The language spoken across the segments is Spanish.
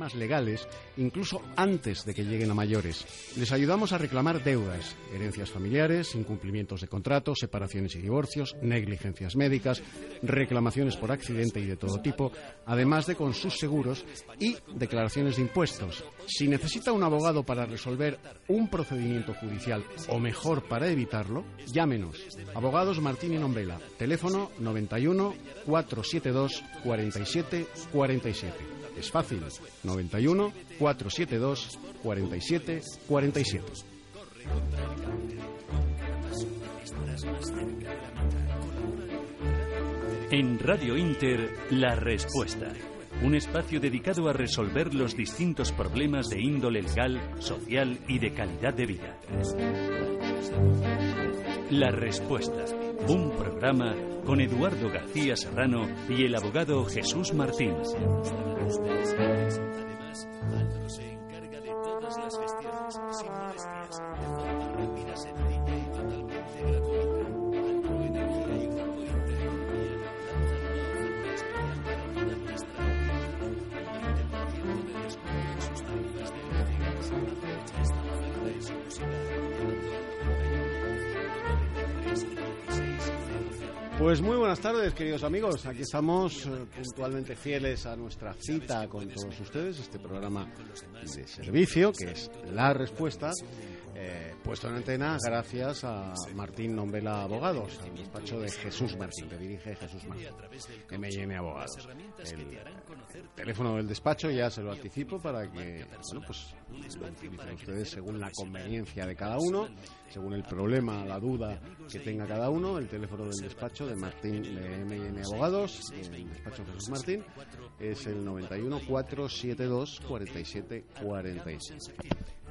problemas legales incluso antes de que lleguen a mayores. Les ayudamos a reclamar deudas, herencias familiares, incumplimientos de contratos, separaciones y divorcios, negligencias médicas, reclamaciones por accidente y de todo tipo, además de con sus seguros y declaraciones de impuestos. Si necesita un abogado para resolver un procedimiento judicial o mejor para evitarlo, llámenos. Abogados Martín y Nombela, teléfono 91 472 47 47. Es fácil, 91 472 47 47. En Radio Inter, La Respuesta. Un espacio dedicado a resolver los distintos problemas de índole legal, social y de calidad de vida. La Respuesta. Un programa con Eduardo García Serrano y el abogado Jesús Martín. Además, Álvaro se encarga de todas las gestiones sin molestias, de forma rápida, Pues muy buenas tardes, queridos amigos. Aquí estamos eh, puntualmente fieles a nuestra cita con todos ustedes, este programa de servicio, que es La Respuesta, eh, puesto en antena gracias a Martín Nombela Abogados, al despacho de Jesús Martín, que dirige Jesús Martín, M&M Abogados. El, eh, teléfono del despacho ya se lo anticipo para que bueno, pues, lo utilicen ustedes según la conveniencia de cada uno, según el problema, la duda que tenga cada uno. El teléfono del despacho de Martín de M&M Abogados, el despacho Jesús Martín, es el 91 472 47 46.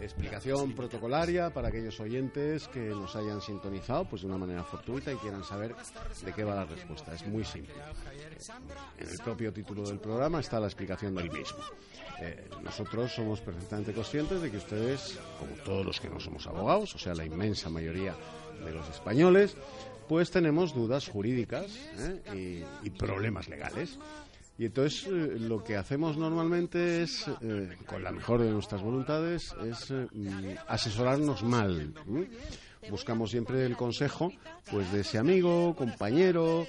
Explicación protocolaria para aquellos oyentes que nos hayan sintonizado pues de una manera fortuita y quieran saber de qué va la respuesta. Es muy simple. En el propio título del programa está la explicación del mismo. Eh, nosotros somos perfectamente conscientes de que ustedes, como todos los que no somos abogados, o sea, la inmensa mayoría de los españoles, pues tenemos dudas jurídicas ¿eh? y, problemas legales. Y entonces eh, lo que hacemos normalmente es, eh, con la mejor de nuestras voluntades, es mm, asesorarnos mal. Buscamos siempre el consejo pues de ese amigo, compañero,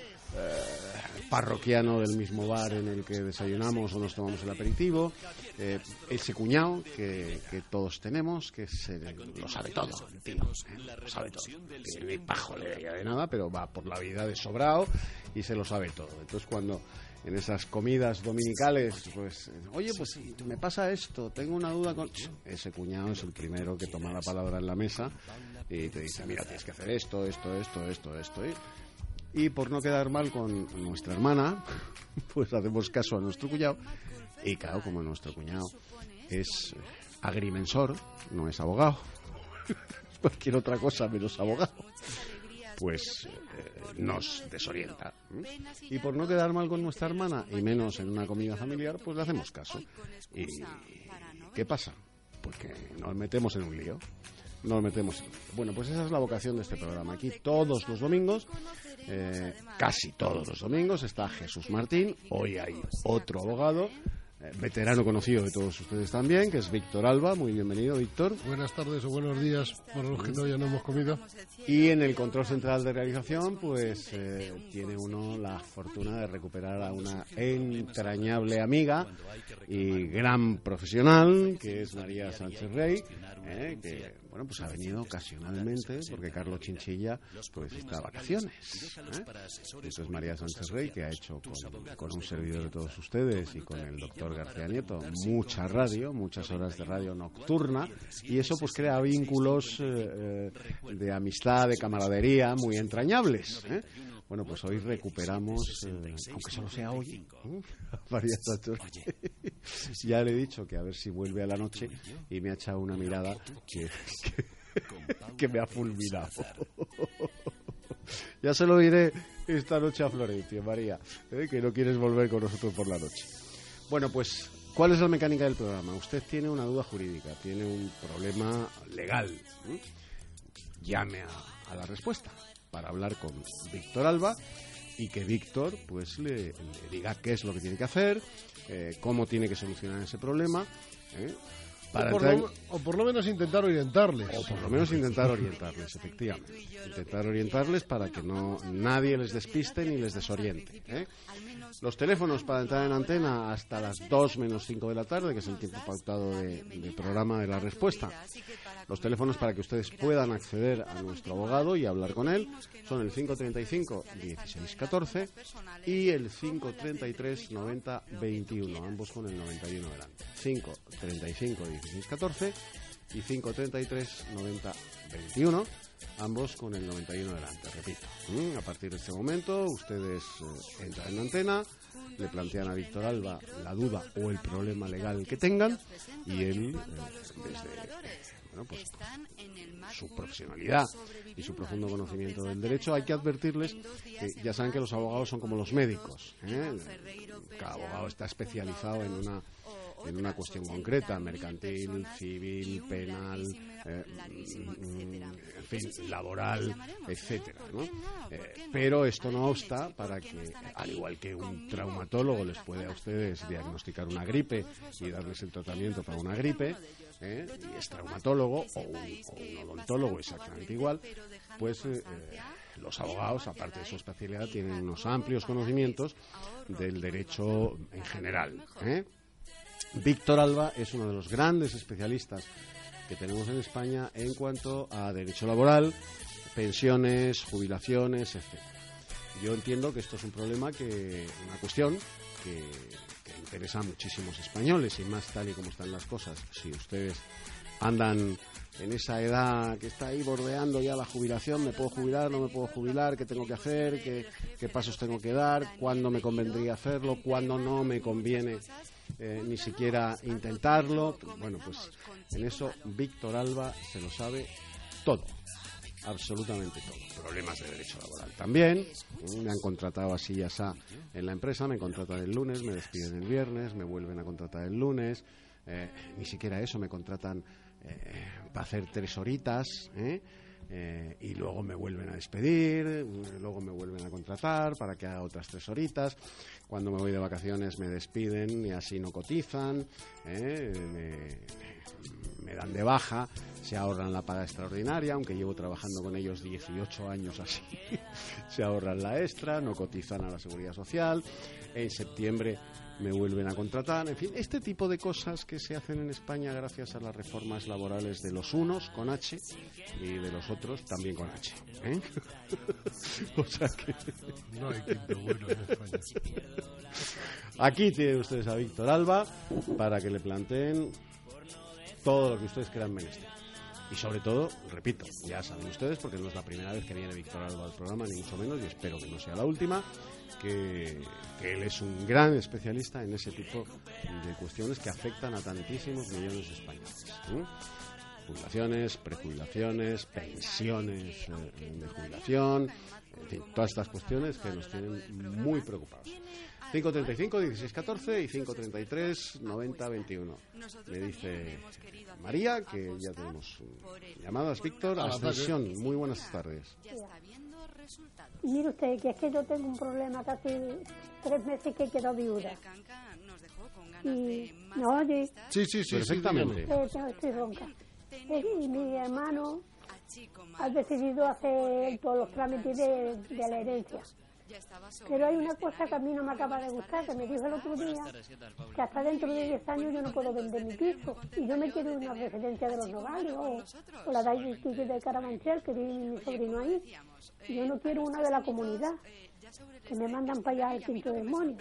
parroquiano del mismo bar en el que desayunamos o nos tomamos el aperitivo, eh, ese cuñado que, todos tenemos, que se, lo sabe todo, ¿eh? lo sabe todo. Ni pajo le de nada, pero va por la vida de sobrado y se lo sabe todo. Entonces cuando en esas comidas dominicales, pues, oye, pues me pasa esto, tengo una duda con... Ese cuñado es el primero que toma la palabra en la mesa y te dice, mira, tienes que hacer esto, esto, esto, esto, esto. Y, y por no quedar mal con nuestra hermana, pues hacemos caso a nuestro cuñado. Y claro, como nuestro cuñado es agrimensor, no es abogado, cualquier otra cosa menos abogado, pues eh, nos desorienta. Y por no quedar mal con nuestra hermana, y menos en una comida familiar, pues le hacemos caso. ¿Y qué pasa? Pues que nos metemos en un lío. Nos metemos en un. Bueno, pues esa es la vocación de este programa. Aquí todos los domingos, eh, casi todos los domingos, está Jesús Martín. Hoy hay otro abogado. Eh, Veterano conocido de todos ustedes también, que es Víctor Alba. Muy bienvenido, Víctor. Buenas tardes o buenos días para los que todavía no hemos comido. Y en el control central de realización, pues eh, tiene uno la fortuna de recuperar a una entrañable amiga y gran profesional, que es María Sánchez Rey, eh, que bueno pues ha venido ocasionalmente porque Carlos Chinchilla pues está de vacaciones. ¿eh? Entonces María Sánchez Rey, que ha hecho con, con un servidor de todos ustedes y con el doctor García Nieto mucha radio, muchas horas de radio nocturna, y eso pues crea vínculos eh, eh, de amistad, de camaradería muy entrañables. ¿eh? Bueno, pues hoy recuperamos, eh, aunque solo sea hoy, María ya le he dicho que a ver si vuelve a la noche y me ha echado una mirada que, que, que me ha fulminado. ya se lo diré esta noche a Florencia, María, ¿eh? que no quieres volver con nosotros por la noche. Bueno, pues, ¿cuál es la mecánica del programa? Usted tiene una duda jurídica, tiene un problema legal. Llame a, la respuesta para hablar con Víctor Alba y que Víctor pues le, le diga qué es lo que tiene que hacer, eh, cómo tiene que solucionar ese problema. ¿eh? Para o, por entrar lo, o por lo menos intentar orientarles. o por lo menos intentar orientarles, efectivamente. Intentar orientarles para que no nadie les despiste ni les desoriente. ¿eh? Los teléfonos para entrar en antena hasta las 2 menos 5 de la tarde, que es el tiempo pautado de, de programa de la respuesta. Los teléfonos para que ustedes puedan acceder a nuestro abogado y hablar con él son el 535 1614 y el 533 90 21, ambos con el 91 delante. 535 1614 y 533 90 21 ambos con el 91 delante, repito. ¿m? A partir de este momento ustedes eh, entran en antena, le plantean a Víctor Alba la duda o el problema legal que tengan y él, eh, desde bueno, pues, su profesionalidad y su profundo conocimiento del derecho, hay que advertirles que ya saben que los abogados son como los médicos. ¿eh? Cada abogado está especializado en una en una cuestión concreta, mercantil, civil, penal, eh, mm, en fin, laboral, etcétera, ¿no? Eh, pero esto no obsta para que, al igual que un traumatólogo les puede a ustedes diagnosticar una gripe y darles el tratamiento para una gripe, ¿eh? y es traumatólogo o un, o un odontólogo exactamente igual, pues eh, eh, los abogados, aparte de su especialidad, tienen unos amplios conocimientos del derecho en general. ¿eh? Víctor Alba es uno de los grandes especialistas que tenemos en España en cuanto a derecho laboral, pensiones, jubilaciones, etc. Yo entiendo que esto es un problema que, una cuestión que, interesa a muchísimos españoles y más tal y como están las cosas. Si ustedes andan en esa edad que está ahí bordeando ya la jubilación, me puedo jubilar, no me puedo jubilar, qué tengo que hacer, qué pasos tengo que dar, cuándo me convendría hacerlo, cuándo no me conviene eh, ni siquiera intentarlo. Bueno, pues en eso Víctor Alba se lo sabe todo, absolutamente todo. Problemas de derecho laboral también. Me han contratado así y asá en la empresa, me contratan el lunes, me despiden el viernes, me vuelven a contratar el lunes. eh, ni siquiera eso, me contratan eh, para hacer tres horitas. ¿eh? Eh, y luego me vuelven a despedir, luego me vuelven a contratar para que haga otras tres horitas. Cuando me voy de vacaciones me despiden y así no cotizan, ¿eh? me, me dan de baja, se ahorran la paga extraordinaria, aunque llevo trabajando con ellos 18 años así, se ahorran la extra, no cotizan a la seguridad social. En septiembre me vuelven a contratar, en fin, este tipo de cosas que se hacen en España gracias a las reformas laborales de los unos con H y de los otros también con H. ¿eh? o sea que No hay quinto bueno en España. aquí tienen ustedes a Víctor Alba para que le planteen todo lo que ustedes crean menester. Y sobre todo, repito, ya saben ustedes, porque no es la primera vez que viene Víctor Alba al programa, ni mucho menos, y espero que no sea la última, que, él es un gran especialista en ese tipo de cuestiones que afectan a tantísimos millones de españoles. ¿eh? Jubilaciones, prejubilaciones, pensiones eh, de jubilación, en fin, todas estas cuestiones que nos tienen muy preocupados. 535 16 14 y 533 90 21. Me dice María que ya tenemos llamadas. Víctor, A la Ascensión, muy buenas tardes. Mire usted, que es que yo tengo un problema casi tres meses que quedó viuda. Y no oye, Sí, sí, sí. Perfectamente. Eh, estoy ronca. Y mi hermano ha decidido hacer todos los trámites de, de la herencia. Pero hay una cosa que a mí no me acaba de gustar, que me dijo el otro día, que hasta dentro de 10 años yo no puedo vender mi piso. Y yo me quiero una residencia de los Nogales o, o la de, de Carabanchel, que vive mi sobrino ahí. Y yo no quiero una de la comunidad, que me mandan para allá al quinto demonio.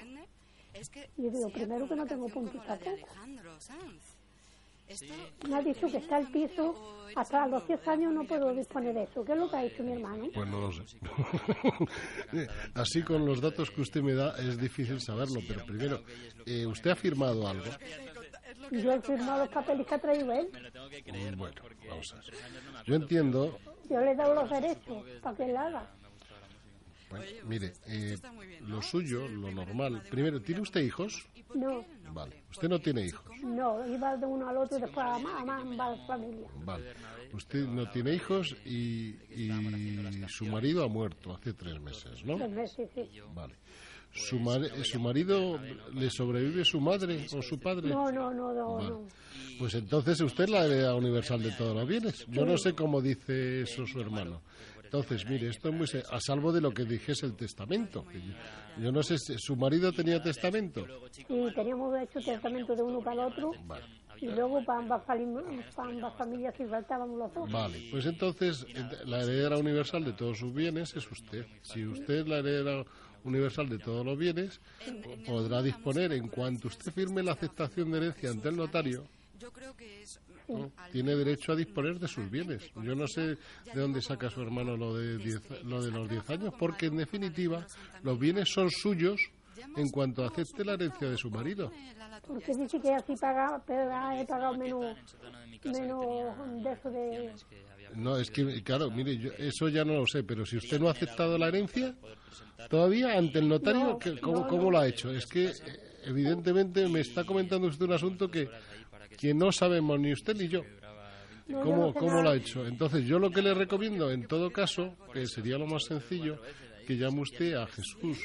Y yo digo, primero que no tengo puntos tampoco. Me ha dicho que está el piso, hasta los 10 años no puedo disponer de eso. ¿Qué es lo que ha hecho mi hermano? Pues no lo sé. Así con los datos que usted me da es difícil saberlo, pero primero, eh, ¿usted ha firmado algo? Y yo he firmado los papeles que ha traído él. Mm, Bueno, vamos a ver. Yo entiendo, Yo le he dado los derechos para que él haga. Bueno, mire, eh, lo suyo, lo normal. Primero, ¿tiene usted hijos? No, Vale. Usted no tiene hijos. no, iba de uno al otro y después a más, a más, familia. Vale. Usted no tiene hijos y, y su marido ha muerto hace tres meses, ¿no? Tres veces, sí. Vale. ¿Su, mar- ¿Su marido le sobrevive su madre o su padre? No, no, no, no, Vale. no. Pues entonces usted es la heredera universal de todos los bienes. Yo no sé cómo dice eso su hermano. Entonces, mire, esto es muy a salvo de lo que dijese el testamento. que Yo, yo no sé si su marido tenía testamento. Y teníamos hecho testamento de uno para el otro Vale. y luego para ambas, fali- para ambas familias si faltábamos los dos. Vale, pues entonces ent- la heredera universal de todos sus bienes es usted. Si usted es la heredera universal de todos los bienes, po- podrá disponer en cuanto usted firme la aceptación de herencia ante el notario. ¿no? Tiene derecho a disponer de sus bienes. Yo no sé de dónde saca su hermano lo de, diez- lo de los 10 años, porque en definitiva los bienes son suyos en cuanto acepte la herencia de su marido. Porque dice que así paga, paga- he pagado menos, menos de eso de... No, es que, claro, mire, yo eso ya no lo sé, pero si usted no ha aceptado la herencia, todavía ante el notario, No, ¿qué- ¿cómo, no, cómo lo ha hecho? Es que, evidentemente, me está comentando usted un asunto que, que no sabemos ni usted ni yo. ¿Cómo, cómo lo ha hecho? Entonces, yo lo que le recomiendo, en todo caso, que sería lo más sencillo, que llame usted a Jesús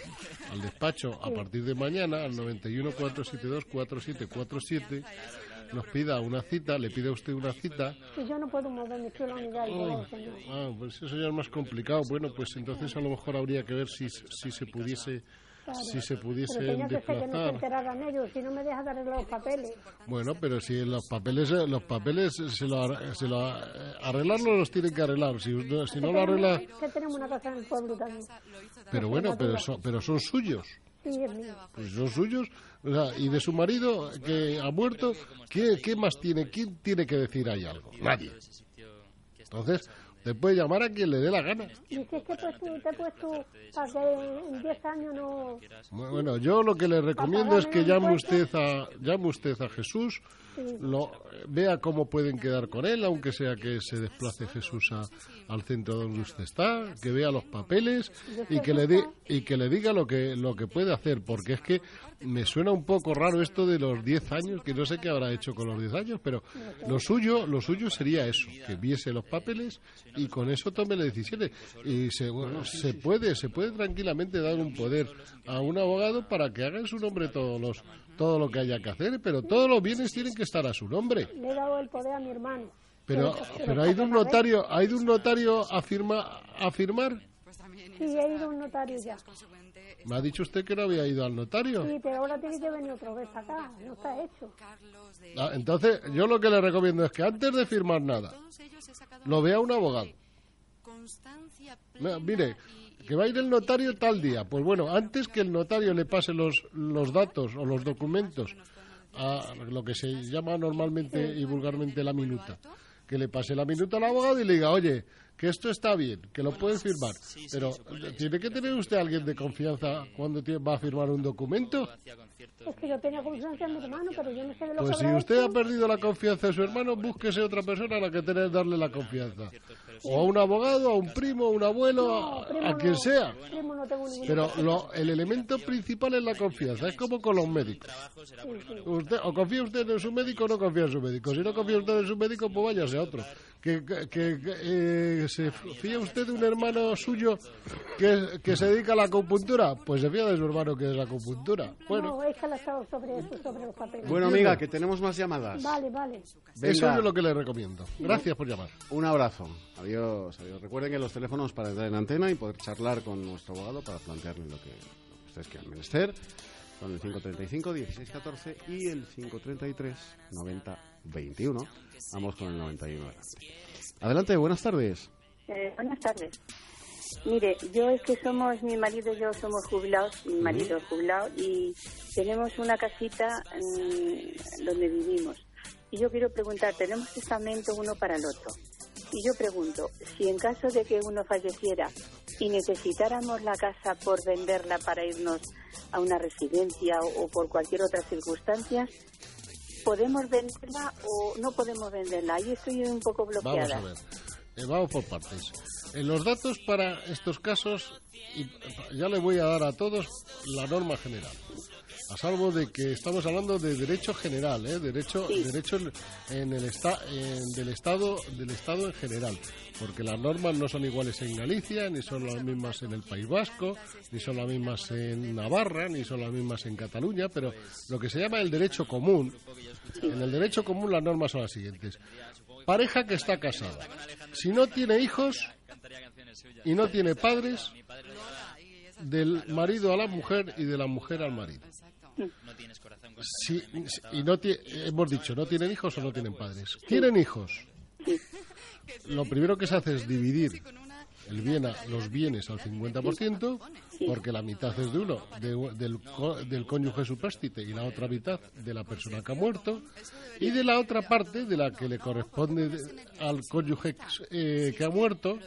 al despacho a partir de mañana al 91 472 4747 nos pida una cita, le pida usted una cita Que yo no puedo la unidad y todo, señor. Ah, pues eso ya es más complicado. Bueno, pues entonces a lo mejor habría que ver si, si se pudiese Claro. si se pudiese Pero tenía que ser que no se desplazar. enteraran ellos, si no me deja dar los papeles. Bueno, pero si los papeles los papeles se lo, se lo arreglarlo los tienen que arreglar. Si, si no lo arregla, Que tenemos una casa en el pueblo también. pero bueno, pero son, pero son suyos. Pues son suyos. O sea, y de su marido que ha muerto, ¿qué, qué más tiene? ¿Quién tiene que decir ahí algo? Nadie. Entonces, te puede llamar a quien le dé la gana. Dice que pues, tú, te he puesto para que en 10 años no... Bueno, yo lo que le recomiendo es que llame usted a llame usted a Jesús, lo vea cómo pueden quedar con él, aunque sea que se desplace Jesús a- al centro donde usted está, que vea los papeles y que le di- y que le diga lo que lo que puede hacer, porque es que me suena un poco raro esto de los 10 años, que no sé qué habrá hecho con los 10 años, pero lo suyo lo suyo sería eso, que viese los papeles y con eso tome las decisiones y se, se puede se puede tranquilamente dar un poder a un abogado para que haga en su nombre todos los todo lo que haya que hacer, pero todos los bienes tienen que estar a su nombre. Le he dado el poder a mi hermano. Pero pero hay de un notario, hay de un notario a firma a firmar. Sí, he ido a un notario ya. Me ha dicho usted que no había ido al notario. Sí, pero ahora tiene que venir otra vez acá. No está hecho. Ah, entonces, yo lo que le recomiendo es que antes de firmar nada, lo vea un abogado. Mira, Mire, que va a ir el notario tal día. Pues bueno, antes que el notario le pase los, los datos o los documentos a lo que se llama normalmente y vulgarmente la minuta, que le pase la minuta al abogado y le diga, oye, que esto está bien, que lo pueden firmar. Pero tiene que tener usted a alguien de confianza cuando tie- va a firmar un documento. Es que yo tenía confianza en mi hermano, pero yo no sé de lo Pues que si usted hecho. ha perdido la confianza de su hermano, búsquese otra persona a la que tener darle la confianza. O a un abogado, a un primo, a un abuelo, No, a, quien no. sea. Primo no tengo ningún Pero lo- el elemento principal es la confianza. Es como con los médicos. Usted, o confía usted en su médico o no confía en su médico. Si no confía usted en su médico, pues váyase a otro. Que, que- que- eh, se fía usted de un hermano suyo que, que se dedica a la acupuntura, pues se fía de su hermano que es la acupuntura. Bueno, No, es que la estaba sobre eso, sobre los papeles. Bueno, amiga, que tenemos más llamadas. Vale, vale. eso es lo que le recomiendo. Gracias por llamar. Un abrazo. Adiós, adiós. Recuerden que los teléfonos para entrar en antena y poder charlar con nuestro abogado para plantearle lo que, lo que ustedes quieran menester son el 535 1614 y el 533 90 21. Vamos con el 91 adelante. Adelante, buenas tardes. Eh, buenas tardes. Mire, yo es que somos, mi marido y yo somos jubilados, mi marido es jubilado y tenemos una casita donde vivimos. Y yo quiero preguntar, tenemos testamento uno para el otro. Y yo pregunto, si en caso de que uno falleciera y necesitáramos la casa por venderla para irnos a una residencia o, o por cualquier otra circunstancia, ¿podemos venderla o no podemos venderla? Ahí estoy un poco Vamos bloqueada. a ver. Eh, vamos por partes. En los datos para estos casos, y ya le voy a dar a todos la norma general. A salvo de que estamos hablando de derecho general, ¿eh? derecho, derecho en el esta, en- del estado, del estado en general, porque las normas no son iguales en Galicia, ni son las mismas en el País Vasco, ni son las mismas en Navarra, ni son las mismas en Cataluña, pero lo que se llama el derecho común, en el derecho común las normas son las siguientes: pareja que está casada, si no tiene hijos y no tiene padres, del marido a la mujer y de la mujer al marido. Si, y no ti- hemos dicho, no tienen hijos o no tienen padres. ¿Tienen hijos? Lo primero que se hace es dividir el bien a- los bienes al 50%, porque la mitad es de uno, de- del, del cónyuge supérstite, y la otra mitad de la persona que ha muerto, y de la otra parte, de la que le corresponde de- al cónyuge eh, que ha muerto,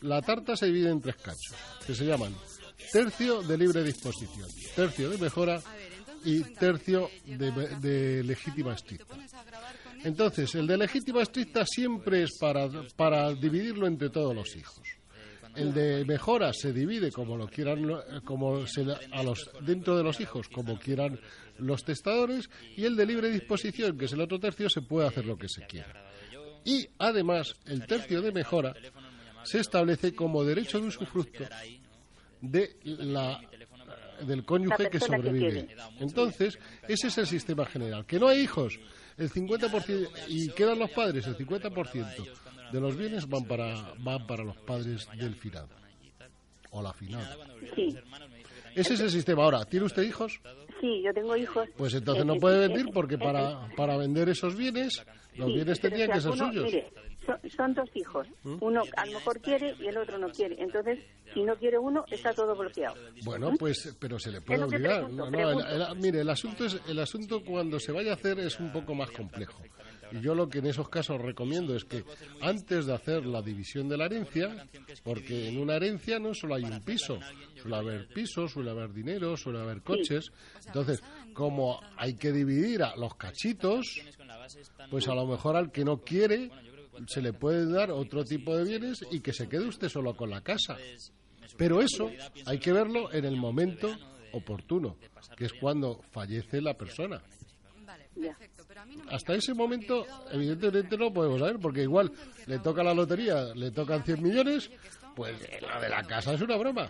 la tarta se divide en tres cachos, que se llaman tercio de libre disposición, tercio de mejora y tercio de, de legítima estricta. Entonces, el de legítima estricta siempre es para, para dividirlo entre todos los hijos. El de mejora se divide como lo quieran, como se, a los dentro de los hijos, como quieran los testadores, y el de libre disposición, que es el otro tercio, se puede hacer lo que se quiera. Y además, el tercio de mejora se establece como derecho de usufructo de la del cónyuge que sobrevive. Entonces, ese es el sistema general. Que no hay hijos, el 50% y quedan los padres, el 50% de los bienes van para van para los padres del final o la final. Sí, Ese es el sistema. Ahora, ¿tiene usted hijos? Sí, yo tengo hijos. Pues entonces no puede vender porque para, para vender esos bienes, los Sí, bienes si que ser suyos. mire, son, son dos hijos. ¿Mm? Uno a lo mejor quiere y el otro no quiere. Entonces, si no quiere uno, está todo bloqueado. Bueno, pues, pero se le puede obligar. pregunto, No, no, el- el- mire, el asunto es, el asunto cuando se vaya a hacer es un poco más complejo. Y yo lo que en esos casos recomiendo es que antes de hacer la división de la herencia, porque en una herencia no solo hay un piso, suele haber pisos, suele haber dinero, suele haber coches. Entonces, como hay que dividir a los cachitos, pues a lo mejor al que no quiere se le puede dar otro tipo de bienes y que se quede usted solo con la casa. Pero eso hay que verlo en el momento oportuno, que es cuando fallece la persona. Ya. Hasta ese momento, evidentemente no podemos saber, porque igual le toca la lotería, le tocan 100 millones, pues la de la casa es una broma.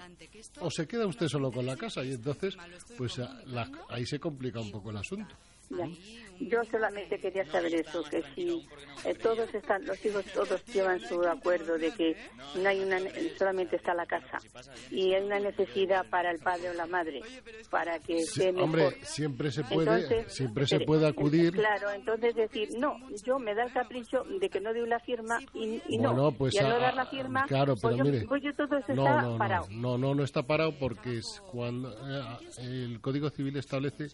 O se queda usted solo con la casa y entonces, pues la- ahí se complica un poco el asunto. Yo solamente quería saber eso, que si eh, todos están, los hijos todos llevan su acuerdo de que no hay una, solamente está la casa y hay una necesidad para el padre o la madre para que Sí, esté mejor. hombre, siempre se puede, Entonces, siempre se espere, puede acudir. Claro, entonces decir, no, yo me da el capricho de que no doy la firma y, y no. Pues y al no dar la firma, claro, pues pero yo, mire, pues yo todo eso no, está no, parado. no, no, no, no está parado porque es cuando eh, el Código Civil establece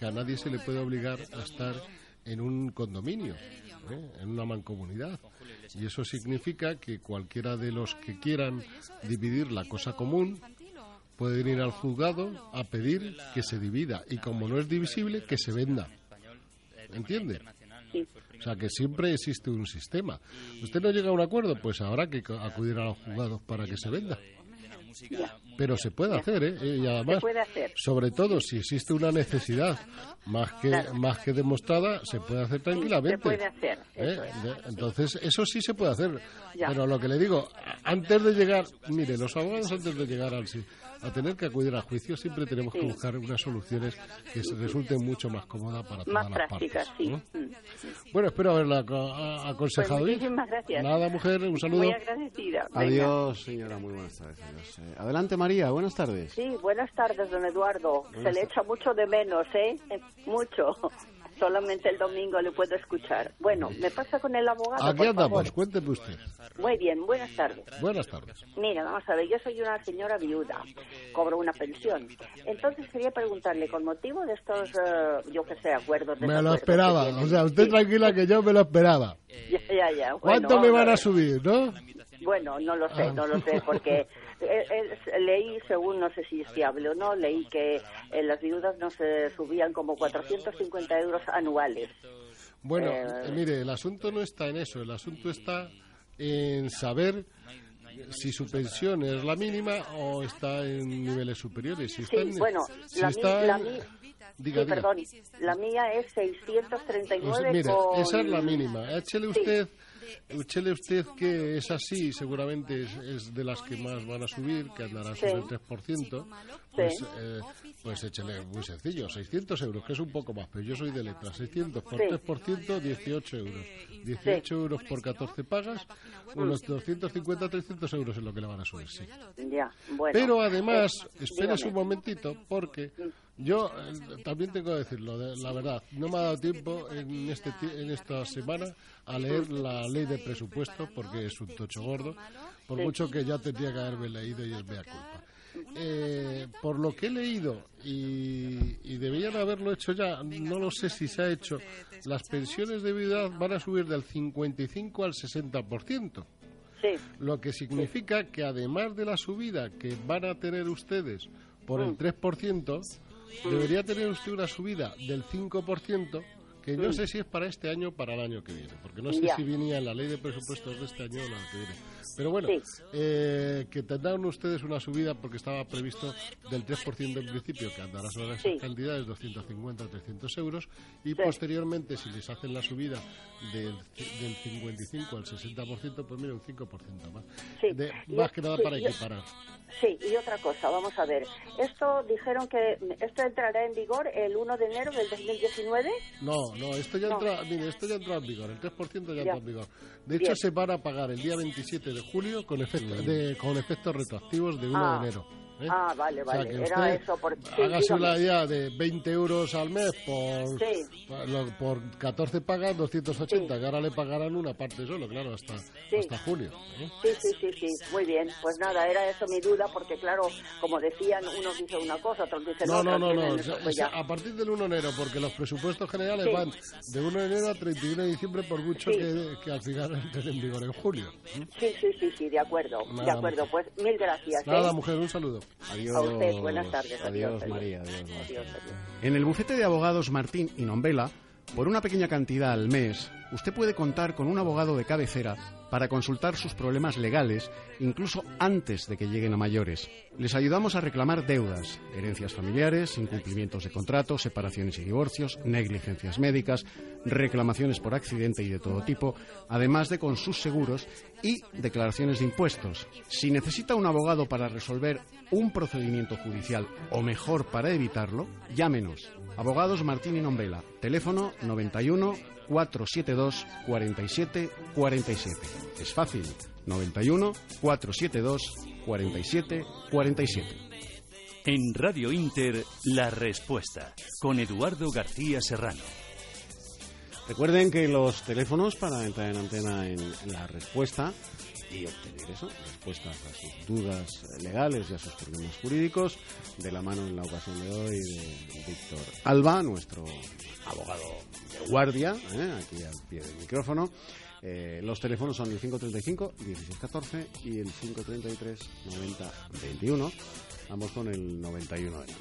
que a nadie se le puede obligar a estar en un condominio, ¿eh? en una mancomunidad. Y eso significa que cualquiera de los que quieran dividir la cosa común pueden ir al juzgado a pedir que se divida y como no es divisible, que se venda. ¿Entiende? O sea que siempre existe un sistema. ¿Usted no llega a un acuerdo? Pues habrá que acudir a los juzgados para que se venda. Ya. Pero se puede hacer, ¿eh? Y además, Se puede hacer. sobre todo si existe una necesidad más que Claro. más que demostrada, se puede hacer tranquilamente. Se puede hacer. ¿Eh? es. Entonces, eso sí se puede hacer. Ya. Pero lo que le digo, antes de llegar, mire, los abogados antes de llegar al si- a tener que acudir a juicio, siempre tenemos que Sí. buscar unas soluciones que se resulten mucho más cómodas para todas Más las prácticas, partes. sí. ¿no? Bueno, espero haberla aconsejado Pues muchísimas gracias. Nada, mujer, un saludo. Muy agradecida. Adiós, señora, muy buenas tardes. adiós. Eh, adelante, María, buenas tardes. Sí, buenas tardes, don Eduardo. Se le echa mucho de menos, ¿eh? Mucho. Solamente el domingo le puedo escuchar. Bueno, me pasa con el abogado. Aquí por andamos, favor. cuénteme usted. Muy bien, buenas tardes. Buenas tardes. Mira, vamos a ver, yo soy una señora viuda, cobro una pensión. Entonces quería preguntarle, con motivo de estos, eh, yo que sé, acuerdos de Me lo esperaba, o sea, usted tranquila que yo me lo esperaba. Ya, ya, ya. Bueno, ¿Cuánto me van a subir, no? Bueno, no lo sé, no lo sé, porque eh, eh, leí, según no sé si es fiable o no, leí que eh, las viudas no se subían como 450 euros anuales. Bueno, Eh, eh, mire, el asunto no está en eso, el asunto está en saber si su pensión es la mínima o está en niveles superiores. Si está Sí, en- bueno, si la, está la en- mi- diga, sí, diga. perdón, la mía es 639 Pues mire, con... esa es la mínima. Échele Sí. Usted, échele usted que es así, seguramente es, de las que más van a subir, que andará sobre el 3%. Pues, eh, pues échele muy sencillo, 600 euros, que es un poco más, pero yo soy de letras. 600 por Sí. 3%, 18 euros. 18 euros por 14 pagas, unos 250, 300 euros es lo que le van a subir, sí. Ya, bueno. Pero además, dígame. un momentito, porque yo eh, también tengo que decirlo, de- la verdad, no me ha dado tiempo en, este, en esta semana a leer la ley de presupuesto, porque es un tocho gordo, por mucho que ya tendría que haberme leído y es mea culpa. Eh, por lo que he leído y, y debían haberlo hecho ya, no lo sé si se ha hecho, las pensiones de viudedad van a subir del 55 al 60%. Sí, Lo que significa que además de la subida que van a tener ustedes por el 3%, debería tener usted una subida del 5%, que no sé si es para este año o para el año que viene, porque no sé Ya. si venía en la ley de presupuestos de este año o la que viene. Pero bueno, Sí. eh, que tendrán ustedes una subida porque estaba previsto del 3% en principio, que andará sobre esas Sí. cantidades, 250 300 euros, y posteriormente, si les hacen la subida del, del 55 al 60%, pues mira, un 5% más. Sí. De- más que nada sí, para equiparar. sí, y otra cosa, vamos a ver. Esto dijeron que esto entrará en vigor el 1 de enero del 2019. No, no, esto ya No. entra, mire, esto ya entra en vigor, el 3% ya, Ya. entra en vigor. De hecho, Bien. se van a pagar el día 27 de julio con, efecto, de, con efectos retroactivos de 1 Ah. de enero. ¿Eh? Ah, vale, O sea, vale. que Era usted eso. Por... sí, hágase una idea de 20 euros al mes por, Sí. por, lo- por 14 pagas 280, que ahora le pagarán una parte solo, claro, hasta, Sí. hasta julio. ¿eh? Sí, sí, sí, sí, muy bien. Pues nada, era eso mi duda, porque claro, como decían, unos dicen una cosa, otros dicen No, otra. no, no, no. tienen o sea, eso, pues o sea, ya. a partir del 1 de enero, porque los presupuestos generales Sí. van de 1 de enero a 31 de diciembre, por mucho Sí. que, que al final entren en vigor en julio. ¿eh? Sí, sí, sí, sí, de acuerdo, de Nada, acuerdo. Pues mil gracias. ¿eh? Nada, mujer, un saludo. Adiós, A usted, buenas tardes. Adiós, adiós, María. Adiós, adiós. En el bufete de abogados Martín y Nombela, por una pequeña cantidad al mes, usted puede contar con un abogado de cabecera para consultar sus problemas legales, incluso antes de que lleguen a mayores. Les ayudamos a reclamar deudas, herencias familiares, incumplimientos de contratos, separaciones y divorcios, negligencias médicas, reclamaciones por accidente y de todo tipo, además de con sus seguros y declaraciones de impuestos. Si necesita un abogado para resolver un procedimiento judicial o mejor para evitarlo, llámenos. Abogados Martín y Nombela, teléfono 91 472 47 47. Es fácil, 91 472 47 47. En Radio Inter, La Respuesta, con Eduardo García Serrano. Recuerden que los teléfonos para entrar en antena en, en la respuesta y obtener eso, respuestas a sus dudas legales y a sus problemas jurídicos, de la mano en la ocasión de hoy de Víctor Alba, nuestro abogado de guardia, ¿eh? aquí al pie del micrófono. Eh, los teléfonos son el 535 1614 y el 533 9021, ambos con el 91 delante.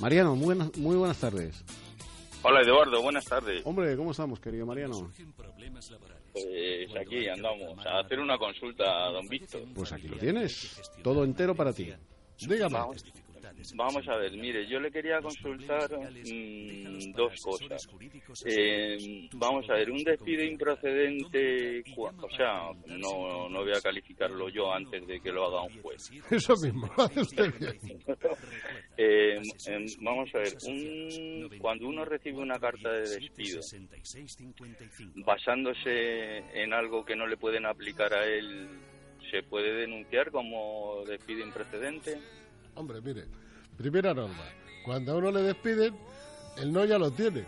Mariano, muy buenas, muy buenas tardes. Hola Eduardo, buenas tardes. Hombre, ¿cómo estamos, querido Mariano? Pues aquí andamos a hacer una consulta a don Víctor. Pues aquí lo tienes, todo entero para ti. Dígame. Vamos, vamos a ver, mire, yo le quería consultar mm, dos cosas. Eh, vamos a ver, un despido improcedente, o sea, no, no voy a calificarlo yo antes de que lo haga un juez. Eso mismo, usted bien. Eh, vamos a ver, un- cuando uno recibe una carta de despido basándose en algo que no le pueden aplicar a él, ¿se puede denunciar como despido improcedente? Hombre, mire, primera norma. Cuando a uno le despiden, el no ya lo tiene.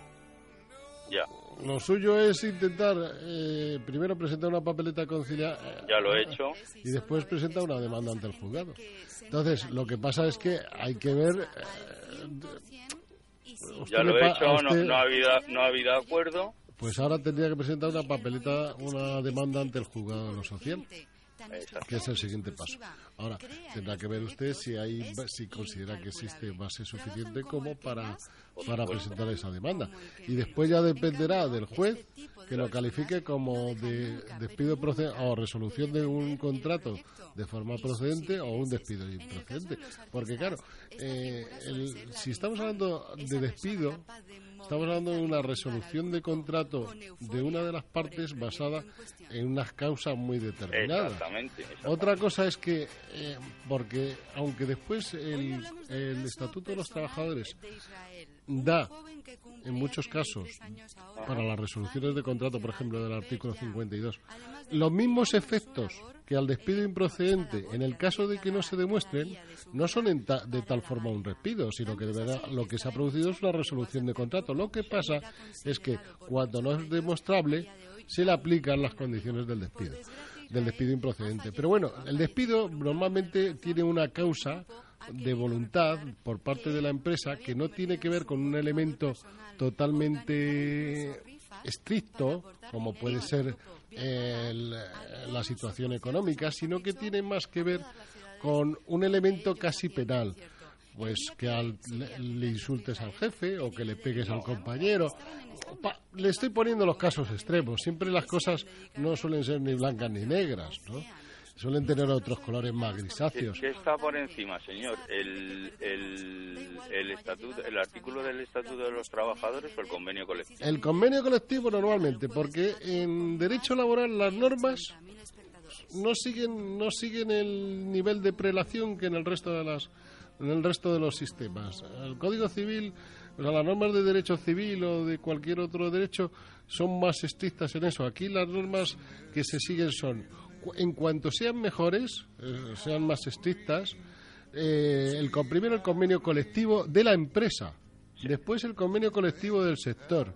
Ya, Lo suyo es intentar eh, primero presentar una papeleta conciliar ya lo he hecho. y después presentar una demanda ante el juzgado. Entonces, lo que pasa es que hay que ver. eh, Ya lo he hecho, no, usted- no ha habido, no ha habido acuerdo. Pues ahora tendría que presentar una papeleta, una demanda ante el juzgado de lo social, que es el siguiente paso. Ahora, tendrá que ver usted si hay, si considera que existe base suficiente como para, para presentar esa demanda. Y después ya dependerá del juez que lo califique como de despido procedente o resolución de un contrato de forma procedente o un despido improcedente. Porque claro, eh, el- si estamos hablando de despido, estamos hablando de una resolución de contrato de una de las partes basada en unas causas muy determinadas. Exactamente. exactamente. Otra cosa es que, eh, porque aunque después el, el Estatuto de los Trabajadores da, en muchos casos, para las resoluciones de contrato, por ejemplo, del artículo 52, los mismos efectos que al despido improcedente, en el caso de que no se demuestren, no son en ta- de tal forma un despido, sino que de verdad lo que se ha producido es una resolución de contrato. Lo que pasa es que cuando no es demostrable, se le aplican las condiciones del despido, del despido improcedente. Pero bueno, el despido normalmente tiene una causa de voluntad por parte de la empresa que no tiene que ver con un elemento totalmente estricto, como puede ser el- la situación económica, sino que tiene más que ver con un elemento casi penal. Pues que al- le, le insultes al jefe o que le pegues al compañero. Pa- le estoy poniendo los casos extremos. Siempre las cosas no suelen ser ni blancas ni negras, ¿no? Suelen tener otros colores más ¿Qué, grisáceos. qué está por encima, señor? ¿El, el, el, estatuto, ¿El artículo del Estatuto de los Trabajadores o el convenio colectivo? El convenio colectivo normalmente, porque en derecho laboral las normas no siguen no siguen el nivel de prelación que en el resto de las en el resto de los sistemas. El Código Civil, o sea, las normas de derecho civil o de cualquier otro derecho son más estrictas en eso. Aquí las normas que se siguen son en cuanto sean mejores, eh, sean más estrictas, eh, el primero el convenio colectivo de la empresa, después el convenio colectivo del sector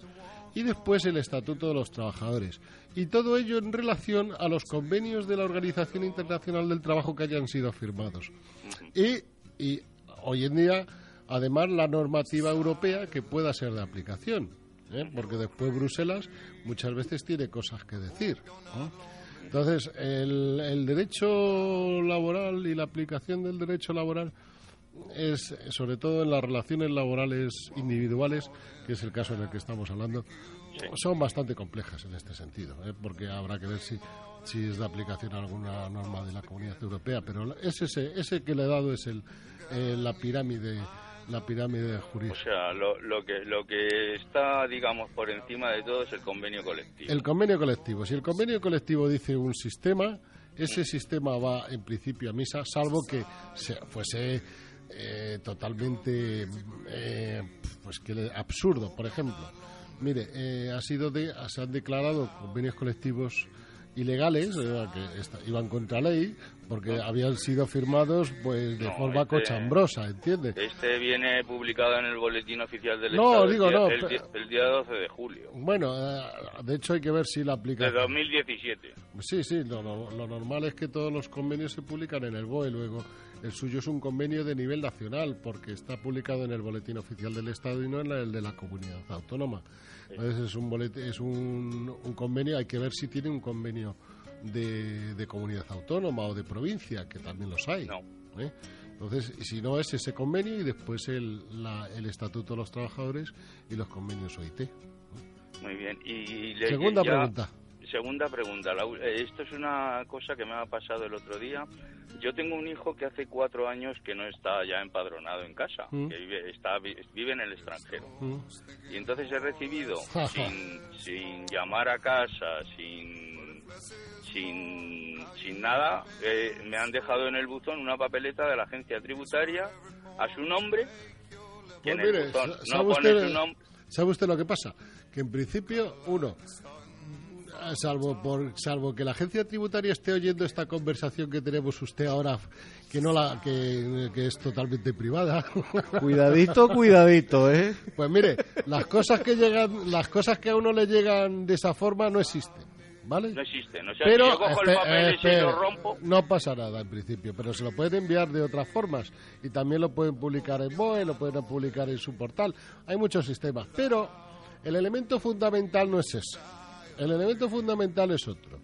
y después el estatuto de los trabajadores. Y todo ello en relación a los convenios de la Organización Internacional del Trabajo que hayan sido firmados. Y, y hoy en día, además, la normativa europea que pueda ser de aplicación. ¿eh? Porque después Bruselas muchas veces tiene cosas que decir. Entonces, el, el derecho laboral y la aplicación del derecho laboral es, sobre todo en las relaciones laborales individuales, que es el caso en el que estamos hablando, son bastante complejas en este sentido, ¿eh? porque habrá que ver si, si es de aplicación a alguna norma de la Comunidad Europea, pero es ese, ese que le he dado es el, eh, la pirámide la pirámide O jurídica. sea, lo, lo, que, lo que está, digamos, por encima de todo es el convenio colectivo. El convenio colectivo. Si el convenio colectivo dice un sistema, ese sistema va en principio a misa, salvo que se- fuese eh, totalmente eh, pues que absurdo. Por ejemplo, mire, eh, ha sido de, se han declarado convenios colectivos ilegales eh, que esta- iban contra ley porque habían sido firmados pues de No, forma este- cochambrosa, ¿entiendes? Este viene publicado en el Boletín Oficial del No, Estado digo, el, día, no, el, pe- día, el día 12 de julio Bueno, eh, de hecho hay que ver si la de aplicación 2017. Sí, sí, lo, lo- lo normal es que todos los convenios se publican en el BOE. Luego, el suyo es un convenio de nivel nacional porque está publicado en el Boletín Oficial del Estado y no en el de la comunidad autónoma. Entonces, es un, bolete- es un, un convenio, hay que ver si tiene un convenio de, de comunidad autónoma o de provincia, que también los hay. No. ¿eh? Entonces, si no es ese convenio y después el, la- el Estatuto de los Trabajadores y los convenios OIT. Muy bien. Y, le- Segunda ya- pregunta. Segunda pregunta. La eh, esto es una cosa que me ha pasado el otro día. Yo tengo un hijo que hace cuatro años que no está ya empadronado en casa, Mm. que vive, está, vi- vive en el extranjero. ¿Mm? Y entonces he recibido, sin, sin llamar a casa, sin, sin, sin nada, eh, me han dejado en el buzón una papeleta de la agencia tributaria a su nombre. Pues mire, no ¿sabe usted. ¿sabe usted lo que pasa? Que en principio, uno, salvo por salvo que la agencia tributaria esté oyendo esta conversación que tenemos usted ahora, que no la que, que es totalmente privada. Cuidadito, cuidadito, ¿eh? Pues mire, las cosas que llegan, las cosas que a uno le llegan de esa forma no existen, ¿vale? No existen. O sea, Pero si yo cojo el papel y lo rompo, no pasa nada en principio, pero se lo pueden enviar de otras formas y también lo pueden publicar en BOE, lo pueden publicar en su portal. Hay muchos sistemas, pero el elemento fundamental no es ese. El elemento fundamental es otro,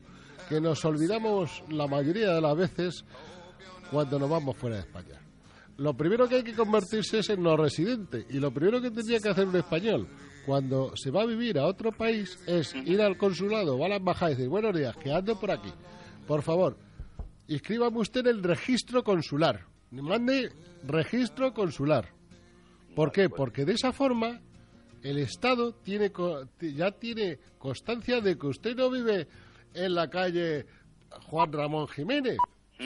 que nos olvidamos la mayoría de las veces cuando nos vamos fuera de España. Lo primero que hay que convertirse es en no residente y lo primero que tendría que hacer un español cuando se va a vivir a otro país es ir al consulado o a la embajada y decir, buenos días, que ando por aquí. Por favor, inscríbame usted en el registro consular. Mande registro consular. ¿Por qué? Porque de esa forma el Estado tiene ya tiene constancia de que usted no vive en la calle Juan Ramón Jiménez,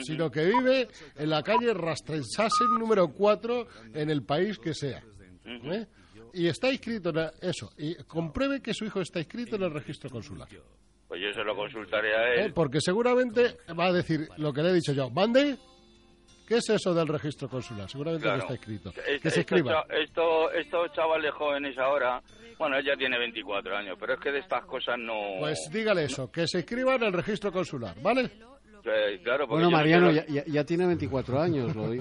sino que vive en la calle Rastrensasen número 4 en el país que sea. ¿eh? Y está inscrito en eso. Y compruebe que su hijo está inscrito en el registro consular. Pues yo se lo consultaré a ¿eh? él. Porque seguramente va a decir lo que le he dicho yo. ¿Mande? ¿Qué es eso del registro consular? Seguramente Claro. que está escrito. Que se escriba. Esto, estos chavales jóvenes ahora, bueno, ella tiene 24 años, pero es que de estas cosas no... Pues dígale eso, que se escriba en el registro consular, ¿vale? Eh, claro, Bueno, no Mariano, quiero- ya, ya- ya tiene 24 años, lo di-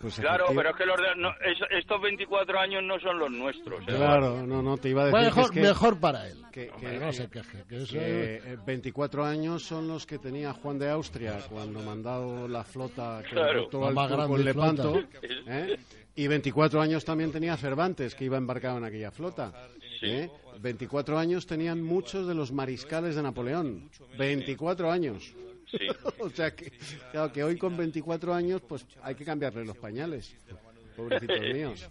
pues Claro, efectiva- pero es que los de- no, es- estos 24 años no son los nuestros. ¿eh? Claro, no, no, te iba a decir que Mejor, es que, mejor para él. que- Hombre, que- no se queje. Que eso que, eh, 24 años son los que tenía Juan de Austria cuando mandó la flota que Claro. al más grande en Lepanto. ¿eh? Y 24 años también tenía Cervantes, que iba embarcado en aquella flota. ¿eh? 24 años tenían muchos de los mariscales de Napoleón. 24 años. Sí. o sea que, claro, que hoy con 24 años, pues hay que cambiarle los pañales. Pobrecitos míos.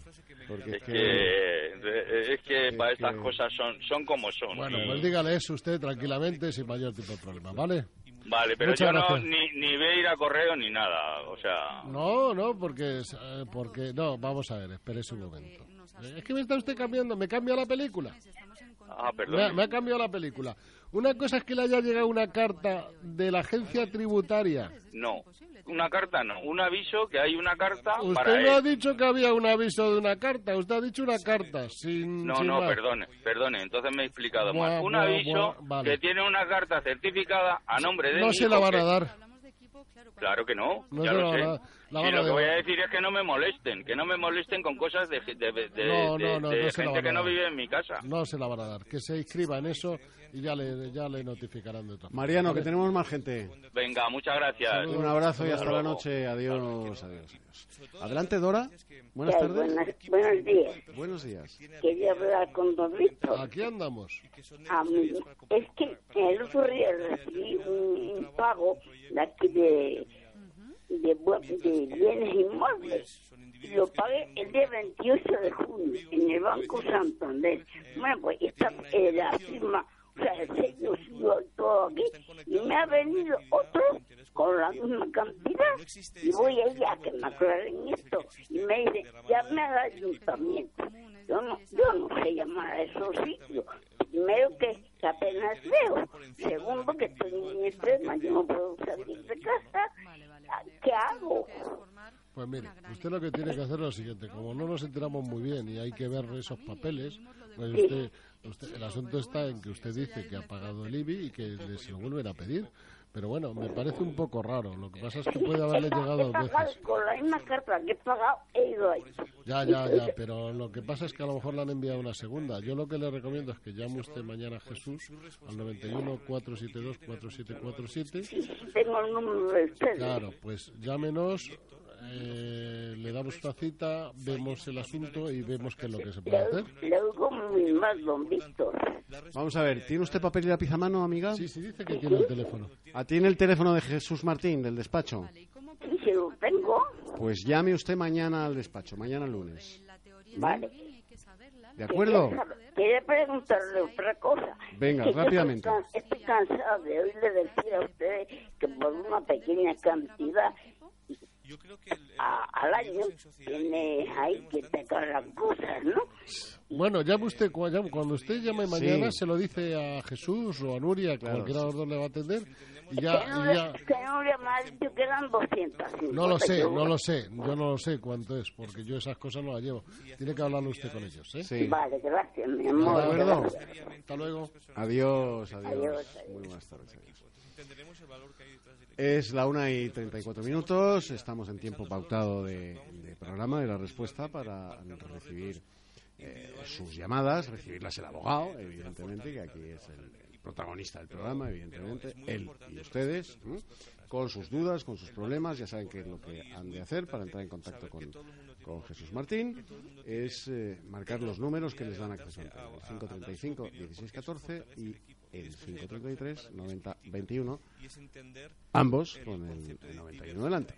Porque es que... que, es que para es estas que- cosas son, son como son. Bueno, Y- pues dígale eso usted tranquilamente sin mayor tipo de problema, ¿vale? Vale, pero Muchas yo no, gracias. ni, ni voy a ir a correo ni nada. O sea, No, no, porque, eh, porque no, vamos a ver, espérese un momento. Es que me está usted cambiando, me cambia la película. Ah, Me, ha- perdón. me ha cambiado la película. Una cosa es que le haya llegado una carta de la agencia tributaria. No, una carta no. Un aviso que hay una carta para Usted no ha dicho que había un aviso de una carta, usted ha dicho una carta. Sin, No, sin no, más. perdone, perdone, entonces me he explicado Buah, mal. Un buah, aviso buah, vale. que tiene una carta certificada a nombre de No mi se hijo la van a dar. Claro que no, No ya se lo sé. La y lo que voy a decir es que no me molesten, que no me molesten con cosas de, de, de- de- No, no, no, de gente que no vive en mi casa. No se la van a dar. Que se inscriba en eso y ya le, ya le notificarán de todo. Mariano, que tenemos más gente. Venga, muchas gracias. Un abrazo y Hasta hasta la luego. noche. Adiós, adiós, adiós. Adelante, Dora. Buenas tardes. Buenas- buenos días. Buenos días. Quería hablar con Don Víctor. Aquí andamos. A mí, es que el otro día recibí un, un pago de aquí de, de, bu- de bienes inmuebles. Y Lo pagué el día 28 de junio en el Banco Santander. Bueno, pues está eh, la firma, o sea, el sello suyo y todo aquí. Y me ha venido otro con la misma cantidad. Y voy allá a que me aclaren esto. Y me dice, llame al ayuntamiento. Yo no, yo no sé llamar a esos sitios. Primero que, que apenas veo. Segundo que estoy muy enferma, yo no puedo salir de casa. ¿Qué hago? Pues mire, usted lo que tiene que hacer es lo siguiente. Como no nos enteramos muy bien y hay que ver esos papeles, pues usted, usted- el asunto está en que usted dice que ha pagado el IBI y que le- se lo vuelven a pedir. Pero bueno, me parece un poco raro. Lo que pasa es que puede haberle llegado dos veces. con la misma carta que he pagado, he ido ahí. Ya, ya, ya, pero lo que pasa es que a lo mejor le han enviado una segunda. Yo lo que le recomiendo es que llame usted mañana a Jesús al 91 472 4747. Tengo el número de ustedes. Claro, pues llámenos, eh, le damos una cita, vemos el asunto y vemos qué es lo que se puede hacer. Le, le oigo muy mal, don Víctor. Vamos a ver, ¿tiene usted papel y lápiz a mano, amiga? Sí, sí, dice que tiene el teléfono. ¿Ah, ¿Tiene el teléfono de Jesús Martín, del despacho? Sí, se lo tengo. Pues llame usted mañana al despacho, mañana lunes. Vale. ¿De acuerdo? Quería, preguntarle otra cosa. Venga, Que rápidamente. Estoy cansada de oírle decir a ustedes que por una pequeña cantidad a- al año tiene ahí que pegar las cosas, ¿no? Bueno, llame usted, llame- cuando usted llame mañana, Sí. se lo dice a Jesús o a Nuria, Claro. cualquiera de los dos le va a atender. Y ya, no y ya- que no le me ha dicho que eran 250. No lo sé, no lo sé, yo no lo sé cuánto es, porque yo esas cosas no las llevo. Tiene que hablarlo usted con ellos, ¿eh? Sí. Vale, gracias, mi ¿De amor. Hasta luego. Adiós, adiós. Adiós, adiós. Muy buenas tardes. adiós. Es la una y 34 minutos. Estamos en tiempo pautado de, de programa de la respuesta para recibir eh, sus llamadas, recibirlas el abogado, evidentemente, que aquí es el, el protagonista del programa, evidentemente, él y ustedes, con sus dudas, con sus problemas, ya saben qué es lo que han de hacer para entrar en contacto con, con Jesús Martín, es eh, marcar los números que les dan acceso al teléfono, el 535 1614 y el 533 90 21, ambos con el, el 91 delante.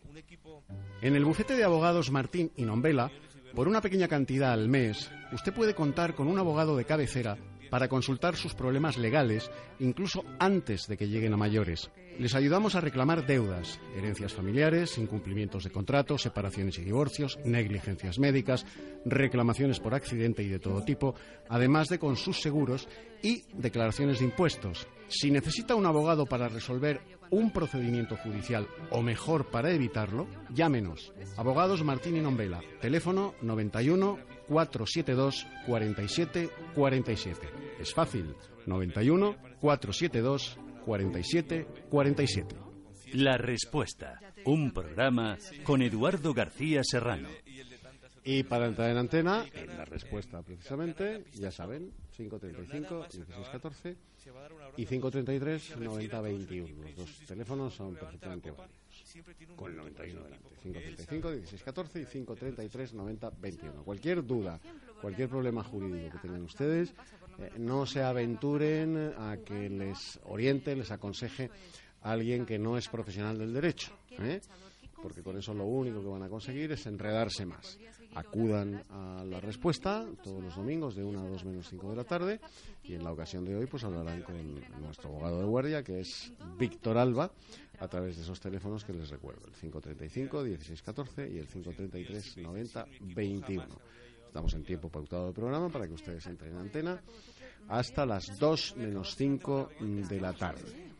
En el bufete de abogados Martín y Nombela, por una pequeña cantidad al mes, usted puede contar con un abogado de cabecera para consultar sus problemas legales, incluso antes de que lleguen a mayores. Les ayudamos a reclamar deudas, herencias familiares, incumplimientos de contratos, separaciones y divorcios, negligencias médicas, reclamaciones por accidente y de todo tipo, además de con sus seguros y declaraciones de impuestos. Si necesita un abogado para resolver un procedimiento judicial o mejor para evitarlo, llámenos. Abogados Martín y Nombela, teléfono 91 472 47 47. Es fácil, 91 472 47 47. La Respuesta, un programa con Eduardo García Serrano. Y para entrar en antena, en la respuesta precisamente, ya saben, 535 1614 y 533 9021. Los dos teléfonos son perfectamente válidos. Con el 91 delante. 535 1614 y 533 9021. Cualquier duda, cualquier problema jurídico que tengan ustedes, eh, no se aventuren a que les oriente, les aconseje a alguien que no es profesional del derecho. ¿eh? Porque con eso lo único que van a conseguir es enredarse más. Acudan a la respuesta todos los domingos de 1 a 2 menos 5 de la tarde y en la ocasión de hoy pues hablarán con nuestro abogado de guardia que es Víctor Alba a través de esos teléfonos que les recuerdo, el 535 1614 y el 533 90 21. Estamos en tiempo pautado del programa para que ustedes entren en antena hasta las 2 menos 5 de la tarde.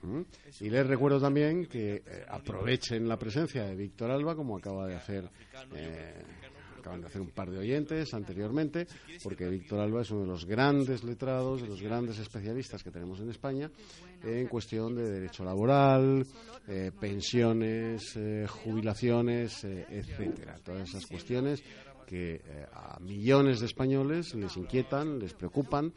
Y les recuerdo también que eh, aprovechen la presencia de Víctor Alba, como acaba de hacer, eh, acaban de hacer un par de oyentes anteriormente, porque Víctor Alba es uno de los grandes letrados, de los grandes especialistas que tenemos en España en cuestión de derecho laboral, eh, pensiones, eh, jubilaciones, etcétera. Todas esas cuestiones que a millones de españoles les inquietan, les preocupan.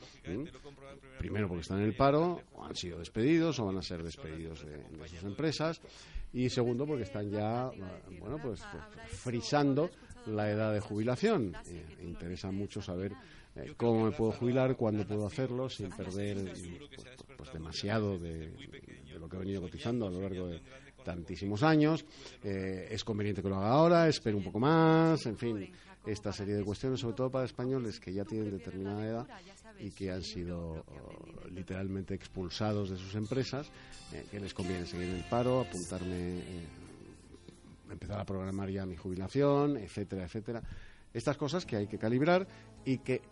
Primero porque están en el paro, o han sido despedidos o van a ser despedidos de, de sus empresas. Y segundo porque están ya, eh, bueno, pues pues, frisando la edad de jubilación. Eh, interesa mucho saber eh, cómo me puedo jubilar, cuándo puedo hacerlo, sin perder pues, pues demasiado de, de lo que he venido cotizando a lo largo de tantísimos años. Eh, es conveniente que lo haga ahora, espero un poco más, en fin, esta serie de cuestiones, sobre todo para españoles que ya tienen determinada edad y que han sido oh, literalmente expulsados de sus empresas, eh, que les conviene seguir en el paro, apuntarme, eh, empezar a programar ya mi jubilación, etcétera, etcétera. Estas cosas que hay que calibrar y que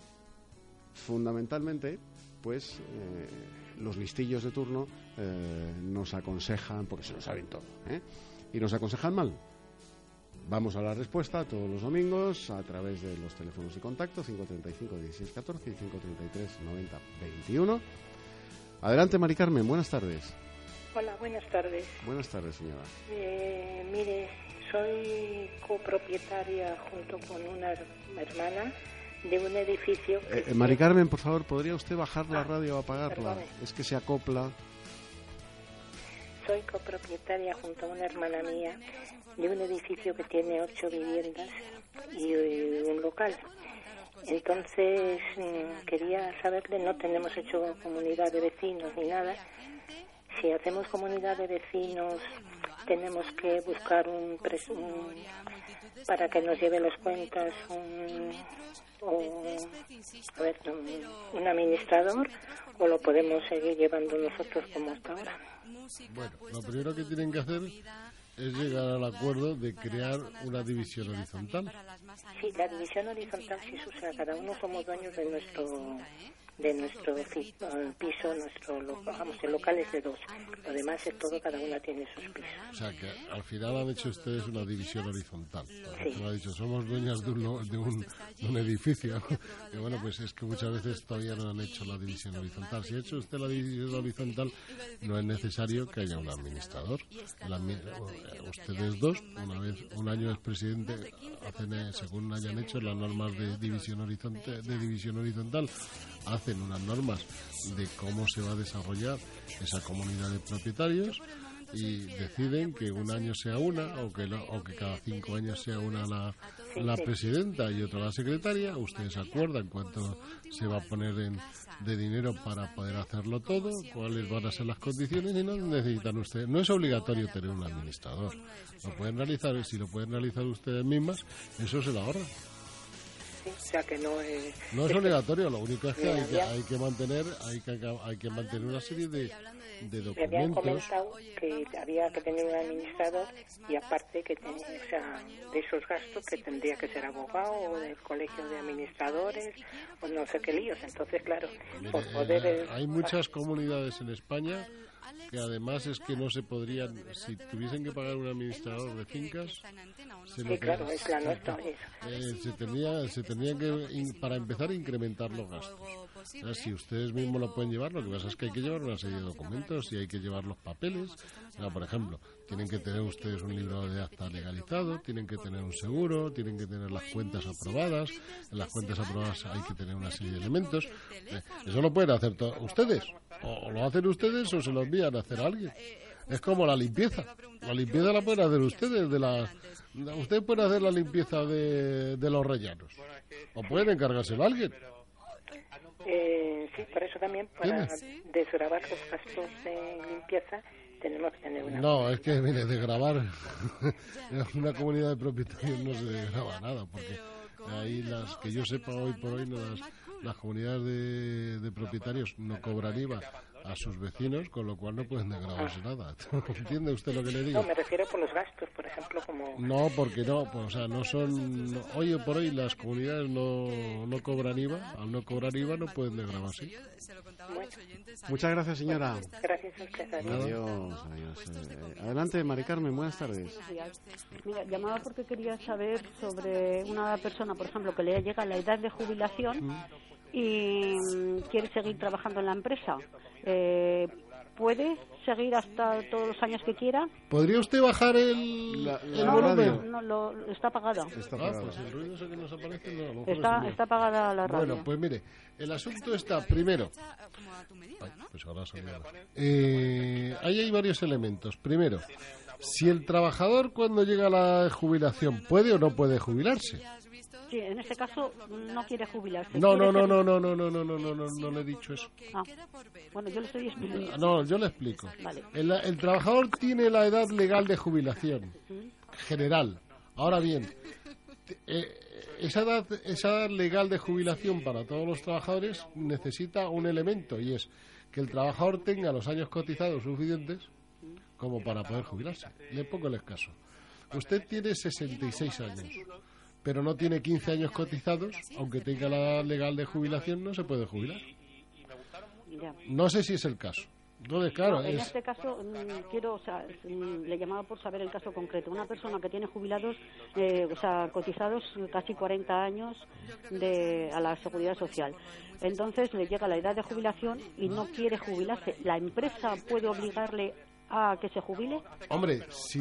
fundamentalmente, pues eh, los listillos de turno nos aconsejan, porque se lo saben todo, y nos aconsejan mal. Vamos a la respuesta todos los domingos a través de los teléfonos de contacto 535 1614 y 533 90 21. Adelante, Mari Carmen, buenas tardes. Hola, buenas tardes. Buenas tardes, señora. Eh, mire, soy copropietaria junto con una her- hermana de un edificio. Eh, eh, Mari Carmen, por favor, ¿podría usted bajar la radio o apagarla? perdone. Es que se acopla. Soy copropietaria junto a una hermana mía de un edificio que tiene ocho viviendas y eh, un local. Entonces mm, quería saberle, no tenemos hecho comunidad de vecinos ni nada. Si hacemos comunidad de vecinos, tenemos que buscar un, pres- un- para que nos lleve las cuentas un, o, a ver, un, un administrador o lo podemos seguir llevando nosotros como hasta ahora. Bueno, lo primero que tienen que hacer es llegar al acuerdo de crear una división horizontal. Sí, la división horizontal sí, sea, cada uno somos dueños de nuestro de nuestro eh, piso, nuestro lo- vamos, el local es de dos. Lo demás es todo, cada una tiene sus pisos. O sea que al final han hecho ustedes una división horizontal. Usted me ha dicho, somos dueñas de un, lo- de un, de un edificio. Y bueno, pues es que muchas veces todavía no han hecho la división horizontal. Si ha hecho usted la división horizontal, no es necesario que haya un administrador. El ustedes dos, una vez, un año es presidente, hacen, eh, según hayan hecho las normas de división horizontal, de división horizontal, hacen unas normas de cómo se va a desarrollar esa comunidad de propietarios y deciden que un año sea una o que, lo- o que cada cinco años sea una la, la presidenta y otra la secretaria. Ustedes acuerdan cuánto se va a poner en, de dinero para poder hacerlo todo, cuáles van a ser las condiciones y no necesitan ustedes. No es obligatorio tener un administrador. Lo pueden realizar y si lo pueden realizar ustedes mismas, eso se lo ahorran. O sea que no es... No es obligatorio, lo único es que hay que, hay que mantener hay que, hay que mantener una serie de, de Me habían documentos. comentado que había que tener un administrador y aparte que tenía, o sea, de esos gastos que tendría que ser abogado o del colegio de administradores o no sé qué líos. Entonces, claro, por Mire, poder... eh, eh, hay muchas comunidades en España que además es que no se podrían, si tuviesen que pagar un administrador de fincas, se lo claro, que- es la nuestra. es- eh, se tendría, se tendrían que, in- para empezar, incrementar los gastos. Si ustedes mismos lo pueden llevar, lo que pasa es que hay que llevar una serie de documentos y hay que llevar los papeles. Por ejemplo, tienen que tener ustedes un libro de acta legalizado, tienen que tener un seguro, tienen que tener las cuentas aprobadas. En las cuentas aprobadas hay que tener una serie de elementos. Eh, Eso lo pueden hacer ustedes. O, lo hacen ustedes o se lo envían a hacer a alguien. Es como la limpieza. La limpieza la pueden hacer ustedes. de la Ustedes pueden hacer la limpieza de, de los rellenos. O pueden encargárselo a alguien. eh, sí, por eso también, para desgravar los gastos de limpieza, tenemos que tener una... No, es que, mire, de grabar una comunidad de propietarios no se graba nada, porque ahí las que yo sepa hoy por hoy, no las, las comunidades de, de propietarios no cobran IVA a sus vecinos, con lo cual no pueden desgravarse nada. ¿Entiende usted lo que le digo? No, me refiero por los gastos, por ejemplo, como... No, porque no, pues, o sea, no son. no- hoy por hoy las comunidades no, no cobran IVA, al no cobrar IVA no pueden desgravarse. Muchas gracias, señora. Gracias a usted. adiós. Adiós, adiós. Eh, adelante, Mari Carmen, buenas tardes. Mira, llamaba porque quería saber sobre una persona, por ejemplo, que le llega la edad de jubilación y mm, quiere seguir trabajando en la empresa. Eh, ¿Puede seguir hasta todos los años que quiera? ¿Podría usted bajar el, La- radio. No, lo, está apagada. Está Ah, apagado. pues el ruido ese que nos aparece no, a lo mejor Está, es está apagada la radio. Bueno, pues mire, el asunto está primero. Ay, pues ahora. Eh, ahí hay varios elementos. Primero, si el trabajador cuando llega a la jubilación puede o no puede jubilarse. En este caso no quiere jubilarse. No, no, no, no, no, no, no, no, no, no, no, no le he dicho eso. Ah, bueno, yo le estoy explicando. No, yo le explico. Vale. El, el trabajador tiene la edad legal de jubilación general. Ahora bien, eh, esa edad, esa edad legal de jubilación para todos los trabajadores necesita un elemento y es que el trabajador tenga los años cotizados suficientes como para poder jubilarse. Le pongo el caso. Usted tiene 66 años, pero no tiene 15 años cotizados, aunque tenga la edad legal de jubilación, no se puede jubilar. Ya. No sé si es el caso. Entonces, claro, No, en es, este caso mm, quiero, o sea, mm, le llamaba por saber el caso concreto. Una persona que tiene jubilados, eh, o sea, cotizados casi 40 años de, a la seguridad social. Entonces le llega la edad de jubilación y no quiere jubilarse. ¿La empresa puede obligarle a que se jubile? Hombre, si...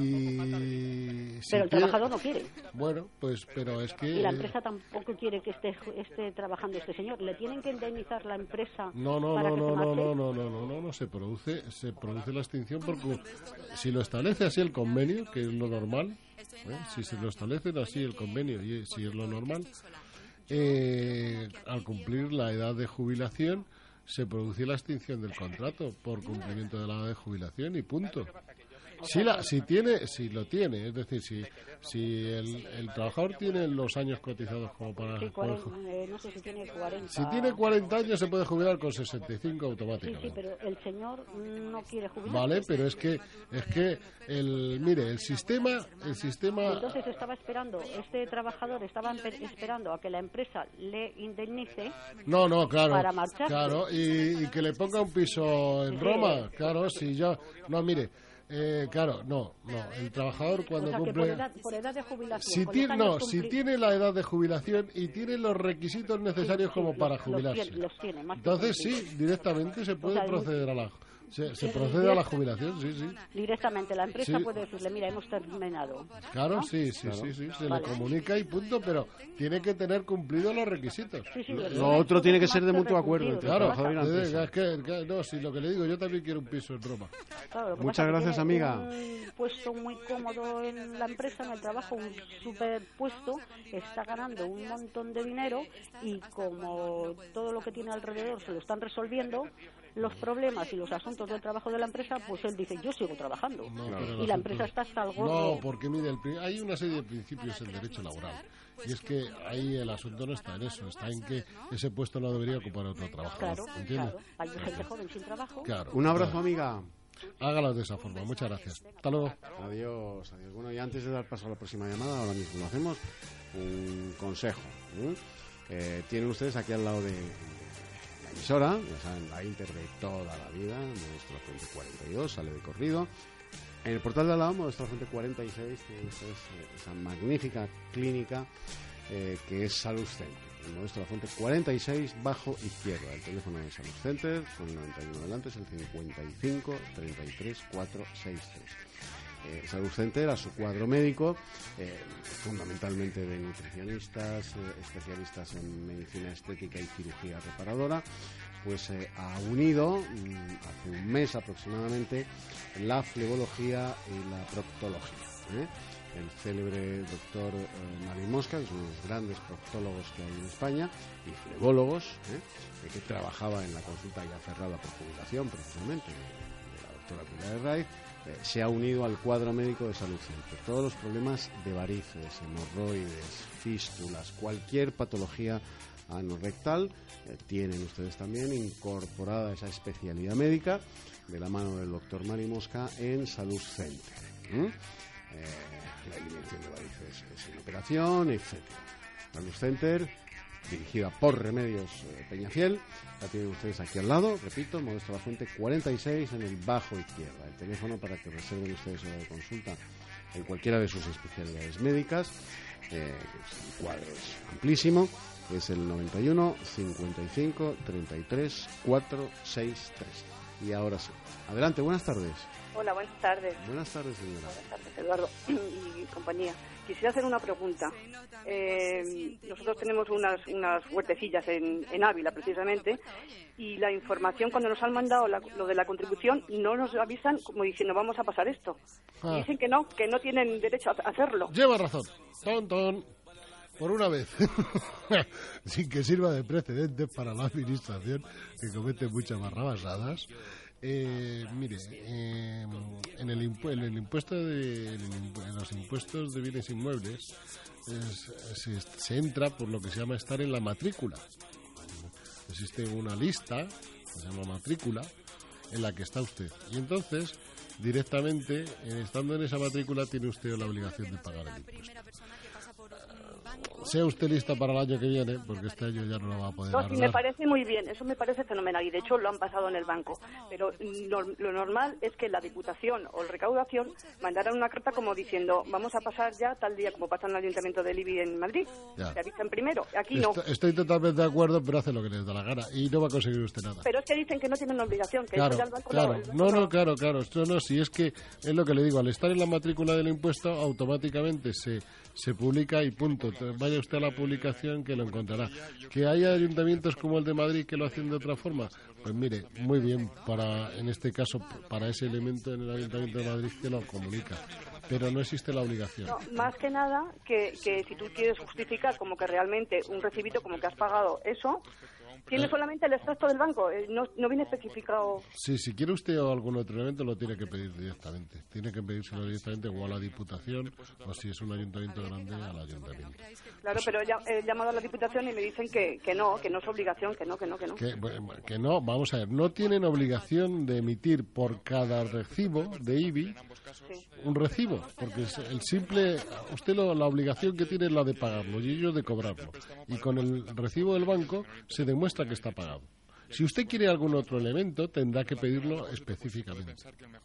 si Pero el quiere- trabajador no quiere. Bueno, pues, pero es que... Y la empresa tampoco quiere que esté, esté trabajando este señor. ¿Le tienen que indemnizar la empresa No, no, para no, que no, se no, no, no, no, no, no, no, se produce, se produce la extinción porque si lo establece así el convenio, que es lo normal, ¿eh? si se lo establecen así el convenio y si es lo normal, eh, al cumplir la edad de jubilación se produce la extinción del contrato por cumplimiento de la edad de jubilación y punto. Si, la, si tiene, si lo tiene, es decir, si, si el, el trabajador tiene los años cotizados como para Sí, eh, no sé si tiene 40. si tiene 40 años se puede jubilar con 65 Sí, automáticamente. sí, pero el señor no quiere jubilarse. Vale, pero es que es que el mire, el sistema el sistema entonces estaba esperando, este trabajador estaba esperando a que la empresa le indemnice. No, no, claro. Para marcharse. Claro, y, y que le ponga un piso en Sí. Roma, claro, si yo no, mire, eh, claro, no, no, el trabajador cuando o sea, que por cumple edad, por edad de jubilación. si tiene, no, si tiene la edad de jubilación y tiene los requisitos necesarios sí, como los- para los jubilarse. tiene- los tiene, más que Entonces sí, directamente se puede sea, proceder a la Se, se procede a la jubilación, sí, sí. Directamente, la empresa Sí. puede decirle, mira, hemos terminado. Claro, ¿no? sí, sí, sí, sí. Se Vale. le comunica y punto, pero tiene que tener cumplidos los requisitos. Sí, sí, Lo otro tiene que ser de mutuo acuerdo Claro, es que, que- no, si lo que le digo, yo también quiero un piso en Roma. Claro, lo Muchas gracias, amiga. Un puesto muy cómodo en la empresa, en el trabajo, un super puesto, está ganando un montón de dinero y como todo lo que tiene alrededor se lo están resolviendo, los problemas y los asuntos del trabajo de la empresa, pues él dice, yo sigo trabajando. No, y la asunto empresa es- está hasta el gorro. No, porque mire, el hay una serie de principios en derecho laboral. Y es que ahí el asunto no está en eso, está en que ese puesto no debería ocupar otro trabajador. Claro, ¿Entiendes? claro. Hay gente joven sin trabajo. Claro, Un abrazo, claro. amiga. Hágalo de esa forma. Muchas gracias. Hasta luego. Adiós, adiós. Bueno, y antes de dar paso a la próxima llamada, ahora mismo lo hacemos, un consejo. ¿eh? Eh, tienen ustedes aquí al lado de emisora, ya saben, la Inter de toda la vida, nuestra fuente 42, sale de corrido. En el portal de al lado, nuestra fuente 46, tienen ustedes eh, esa magnífica clínica eh, que es Salud Center. En nuestra fuente 46, bajo izquierda. El teléfono de Salud Center, con el 91 delante, es el 55 33 463. Eh, Salud Center a su cuadro médico, eh, fundamentalmente de nutricionistas, eh, especialistas en medicina estética y cirugía reparadora, pues eh, ha unido mm, hace un mes aproximadamente la flebología y la proctología. El célebre doctor eh, Mario Mosca, que es uno de los grandes proctólogos que hay en España, y flebólogos, que trabajaba en la consulta ya cerrada por jubilación, precisamente, de, de la doctora Pilar Herraiz, eh, se ha unido al cuadro médico de salud Center. Todos los problemas de varices, hemorroides, fístulas, cualquier patología anorrectal, eh, tienen ustedes también incorporada esa especialidad médica de la mano del doctor Mari Mosca en Salud Center. ¿m? Eh, la eliminación de varices eh, sin operación, etc. Salud Center, dirigida por Remedios eh, Peñafiel. La tienen ustedes aquí al lado, repito, Modesto La Fuente 46 en el bajo izquierda. El teléfono para que reserven ustedes la consulta en cualquiera de sus especialidades médicas. Eh, el cuadro es amplísimo. Es el 91 55 33 463. Y ahora sí. Adelante, buenas tardes. Hola, buenas tardes. Buenas tardes, señora. Buenas tardes, Eduardo y compañía. Quisiera hacer una pregunta. Eh, nosotros tenemos unas, unas huertecillas en, en Ávila, precisamente, y la información, cuando nos han mandado la- lo de la contribución, no nos avisan como diciendo vamos a pasar esto. Ah. Dicen que no, que no tienen derecho a hacerlo. Lleva razón. Ton, ton. Por una vez. Sin que sirva de precedentes para la administración que comete muchas barrabasadas. Eh, mire, eh, en, el impu- en el impuesto de, los impuestos de bienes inmuebles es- se, se entra por lo que se llama estar en la matrícula. Existe una lista, que se llama matrícula, en la que está usted. Y entonces, directamente, estando en esa matrícula, tiene usted la obligación de pagar el impuesto. Sea usted lista para el año que viene, porque este año ya no lo va a poder No, sí, me parece muy bien, eso me parece fenomenal y de hecho lo han pasado en el banco. Pero lo normal es que la Diputación o la Recaudación mandaran una carta como diciendo vamos a pasar ya tal día como pasa en el Ayuntamiento de Libia en Madrid. Ya. Se avisan primero, aquí no. Estoy, estoy totalmente de acuerdo, pero hace lo que les da la gana y no va a conseguir usted nada. Pero es que dicen que no tienen obligación, que Claro, ya el banco claro. lo- el banco No, lo- no, claro, claro. Esto no, si es que es lo que le digo, al estar en la matrícula del impuesto, automáticamente se, se publica y punto. Te- Vaya usted a la publicación que lo encontrará. Que haya ayuntamientos como el de Madrid que lo hacen de otra forma, pues mire, muy bien, para en este caso, para ese elemento en el Ayuntamiento de Madrid que lo comunica. Pero no existe la obligación. No, más que nada que, que si tú quieres justificar como que realmente un recibito como que has pagado eso, tiene Eh. solamente el extracto del banco, eh, no, no viene especificado. Sí, si quiere usted algún otro elemento lo tiene que pedir directamente. Tiene que pedírselo directamente o a la Diputación o si es un ayuntamiento grande al ayuntamiento. Claro, pero he llam- he llamado a la Diputación y me dicen que, que no, que no es obligación, que no, que no, que no. Que, que no, vamos a ver, no tienen obligación de emitir por cada recibo de IBI un recibo, porque es el simple, usted lo- la obligación que tiene es la de pagarlo y ellos de cobrarlo. Y con el recibo del banco se demuestra que está pagado. Si usted quiere algún otro elemento, tendrá que pedirlo específicamente.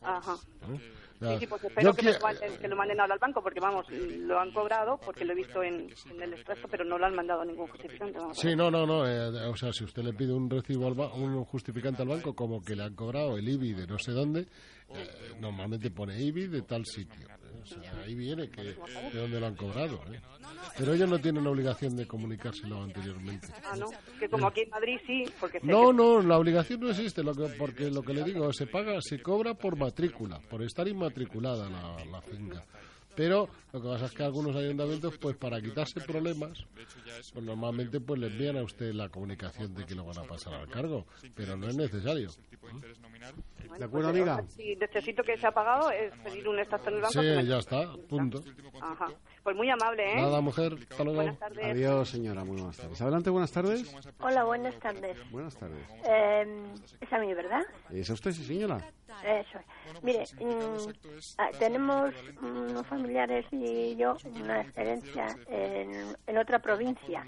Ajá. ¿no? Sí, sí, pues espero que, lo manden, que lo manden ahora al banco, porque vamos, lo han cobrado, porque lo he visto en, en el expreso, pero no lo han mandado ningún justificante. Sí, no, no, no. eh, o sea, si usted le pide un recibo, al ba- un justificante al banco, como que le han cobrado el IBI de no sé dónde, eh, normalmente pone IBI de tal sitio. ¿eh? O sea, ahí viene que de dónde lo han cobrado. ¿eh? Pero ellos no tienen obligación de comunicárselo anteriormente. Ah, no, que como aquí en Madrid sí, porque No, que- no, la obligación no existe, lo que, porque lo que le digo, se paga, se cobra por matrícula, por estar inmatriculada la, la finca. Pero lo que pasa es que algunos ayuntamientos, pues para quitarse problemas, pues normalmente pues le envían a usted la comunicación de que lo van a pasar al cargo, pero no es necesario. ¿De acuerdo, pues, amiga? Si necesito que sea pagado, es pedir un extracto en el banco. Sí, que ya está, punto. Ajá. Pues muy amable, ¿eh? Nada, mujer, hasta luego. Buenas tardes. Adiós, señora. Muy buenas tardes. Adelante, buenas tardes. Hola, buenas tardes. Buenas tardes. Eh, es a mí, ¿verdad? ¿Es usted, sí, señora? Eso. es. Mire, mm, ah, tenemos unos familiares y yo una experiencia en, en otra provincia.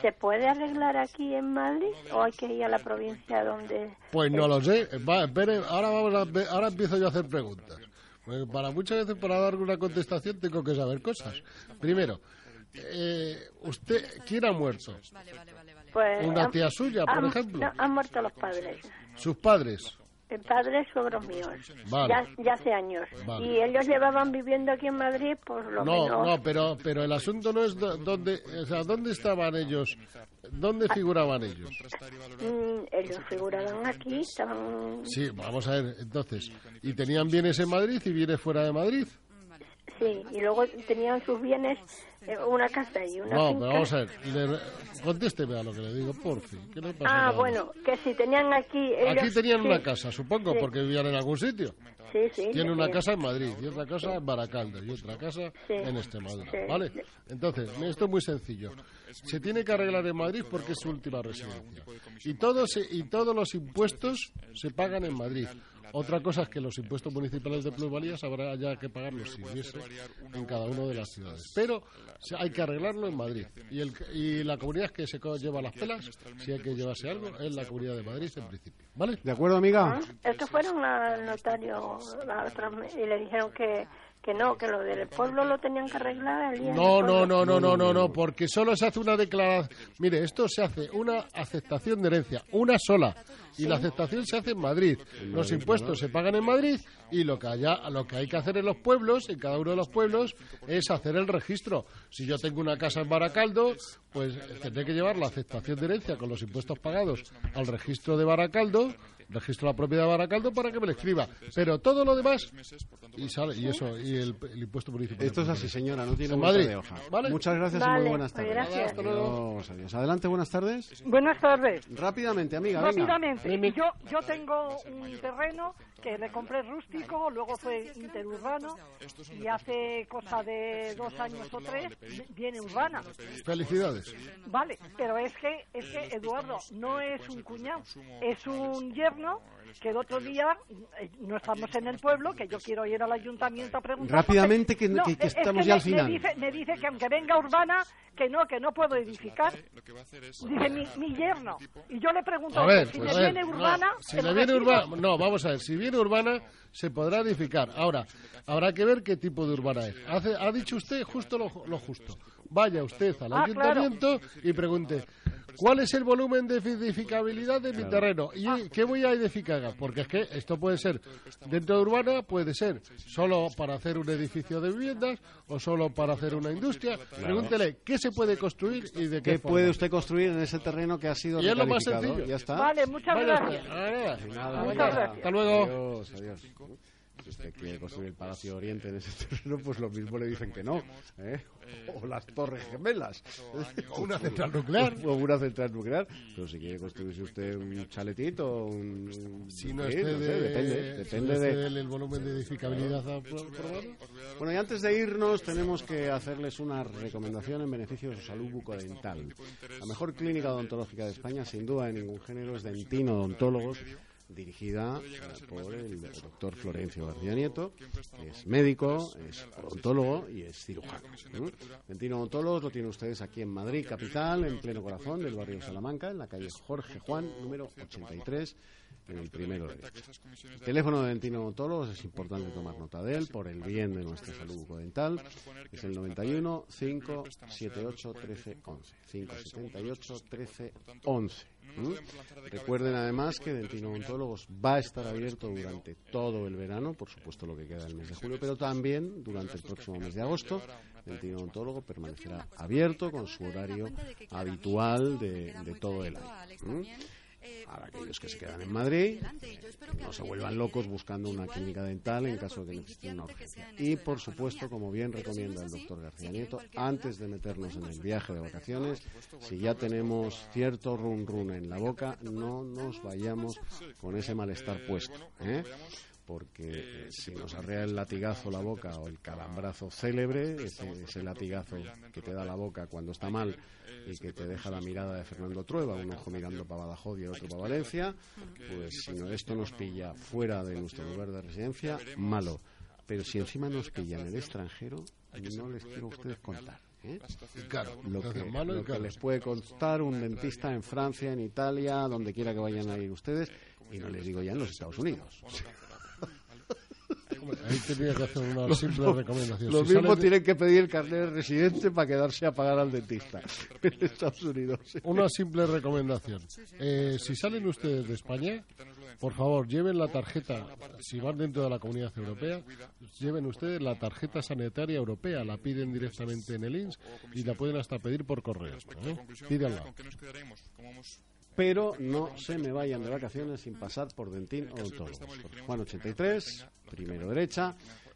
¿Se puede arreglar aquí en Madrid o hay que ir a la provincia donde... Pues no lo sé. Va, espere, ahora, vamos a, ahora empiezo yo a hacer preguntas. Porque para muchas veces, para dar una contestación, tengo que saber cosas. Primero, eh, ¿usted quién ha muerto? Pues, ¿Una han- tía suya, por han- ejemplo? no, han muerto los padres. ¿Sus padres? El padre suegros míos. Vale. Ya, ya hace años. Vale. Y ellos llevaban viviendo aquí en Madrid, por lo No, menos... no, pero, pero el asunto no es dónde, o sea, dónde estaban ellos, dónde figuraban ellos. Mm, ellos figuraban aquí, estaban... Sí, vamos a ver, entonces, ¿y tenían bienes en Madrid y bienes fuera de Madrid? Sí, y luego tenían sus bienes, eh, una casa y una No, finca. pero vamos a ver, le- contésteme a lo que le digo, por fin. ¿Qué le pasa Ah, bueno, que si tenían aquí... ellos- Aquí tenían sí, una casa, supongo, Sí. porque vivían en algún sitio. Sí, sí. Tiene una sí. casa en Madrid y otra casa en Baracaldo y otra casa en Extremadura. ¿vale? Entonces, esto es muy sencillo. Se tiene que arreglar en Madrid porque es su última residencia. Y todos, y todos los impuestos se pagan en Madrid. Otra cosa es que los impuestos municipales de plusvalías habrá ya que pagarlos si hubiese en cada una de las ciudades. Pero se- hay que arreglarlo en Madrid. Y, el, y la comunidad que se co- lleva las pelas, si hay que llevarse algo, es la comunidad de Madrid en principio. ¿Vale? ¿De acuerdo, amiga? Ah, Estos fueron al notario la otra me- y le dijeron que, que no, que lo del pueblo lo tenían que arreglar al día No, no, no, no, no, no, no, porque solo se hace una declaración. Mire, esto se hace una aceptación de herencia, una sola. Y la aceptación se hace en Madrid. Los impuestos se pagan en Madrid y lo que, haya, lo que hay que hacer en los pueblos, en cada uno de los pueblos, es hacer el registro. Si yo tengo una casa en Baracaldo, pues tendré que llevar la aceptación de herencia con los impuestos pagados al registro de Baracaldo, registro la propiedad de Baracaldo para que me lo escriba. Pero todo lo demás y sale y eso y el, el impuesto municipal. Esto es así, señora, no tiene En vuelta Madrid. de hoja. ¿Vale? Muchas gracias y muy buenas pues tardes. gracias. Hasta luego. Adiós, adiós. Adelante, buenas tardes. Buenas tardes. Rápidamente, amiga, venga. Rápidamente, yo, yo tengo un terreno que le compré rústico, luego fue interurbano y hace cosa de dos años o tres viene urbana. Felicidades. Vale, pero es que, es que Eduardo no es un cuñado, es un yerno que el otro día eh, no estamos en el pueblo, que yo quiero ir al ayuntamiento a preguntar. Rápidamente, que- No, que- que es estamos que ya me- al final. Me dice, me dice que aunque venga urbana, que no, que no puedo edificar. Dice mi, mi yerno. Y yo le pregunto, A ver, si pues me a ver, viene no, urbana... si le viene urbana, no, vamos a ver, si viene urbana se podrá edificar. Ahora, habrá que ver qué tipo de urbana es. Hace- ha dicho usted justo lo, lo justo. Vaya usted al Ah, ayuntamiento y pregunte, ¿cuál es el volumen de edificabilidad de mi terreno? ¿Y qué voy a edificar? Porque es que esto puede ser, dentro de urbana puede ser solo para hacer un edificio de viviendas o solo para hacer una industria. Pregúntele, ¿qué se puede construir y de qué, ¿Qué forma? puede usted construir en ese terreno que ha sido Y es lo más sencillo. Ya está. Vale, muchas gracias. Ah, Nada, Muchas gracias. Hasta luego. Adiós, adiós. Si usted quiere construir el Palacio Oriente en ese terreno, pues lo mismo le dicen que no. ¿eh? O las Torres Gemelas. O una central nuclear. O una central nuclear. Pero si quiere construirse usted un chaletito, un... Si no sí, esté no sé, de- depende. si Depende de... del- el volumen de edificabilidad. Bueno, y antes de irnos tenemos que hacerles una recomendación en beneficio de su salud bucodental. La mejor clínica odontológica de España, sin duda de ningún género, es Dentino Odontólogos, dirigida por el doctor Florencio García Nieto, que es médico, es odontólogo y es cirujano. Dentino Odontólogos lo tienen ustedes aquí en Madrid, capital, en pleno corazón del barrio Salamanca, en la calle Jorge Juan, número 83 en el primero derecho. El teléfono de Dentino Odontólogos es importante tomar nota de él por el bien de nuestra salud bucodental. Es el 91 578 13 11. 578 13 11. Recuerden además que Dentino Odontólogos va a estar abierto durante todo el verano, por supuesto lo que queda del mes de julio, pero también durante el próximo mes de agosto. Dentino Odontólogo permanecerá abierto con su horario habitual de, de todo el año. ¿Mm? Para aquellos que se quedan en Madrid, que no se vuelvan locos buscando una clínica dental en caso de que necesiten una urgencia. Y, por supuesto, como bien recomienda el doctor García Nieto, antes de meternos en el viaje de vacaciones, si ya tenemos cierto run run en la boca, no nos vayamos con ese malestar puesto. ¿eh? Porque eh, si nos arrea el latigazo la boca o el calambrazo célebre, ese, ese latigazo que te da la boca cuando está mal y que te deja la mirada de Fernando Trueba, un ojo mirando para Badajoz y otro para Valencia, pues si no, esto nos pilla fuera de nuestro lugar de residencia, malo. Pero si encima nos pilla en el extranjero, no les quiero a ustedes contar. ¿eh? Claro, Lo que, lo que les puede contar un dentista en Francia, en Italia, donde quiera que vayan a ir ustedes, y no les digo ya en los Estados Unidos. Ahí tenía que hacer una Lo- simple recomendación. Lo Si mismo de- tienen que pedir el carnet de residente para quedarse a pagar al dentista en Estados Unidos. Una simple recomendación. Eh, si salen ustedes de España, por favor, lleven la tarjeta, si van dentro de la comunidad europea, lleven ustedes la tarjeta sanitaria europea, la piden directamente en el INS y la pueden hasta pedir por correo. ¿eh? Pídanla. Pero no se me vayan de vacaciones sin pasar por Dentín Odontólogos. Jorge Juan 83, primero derecha,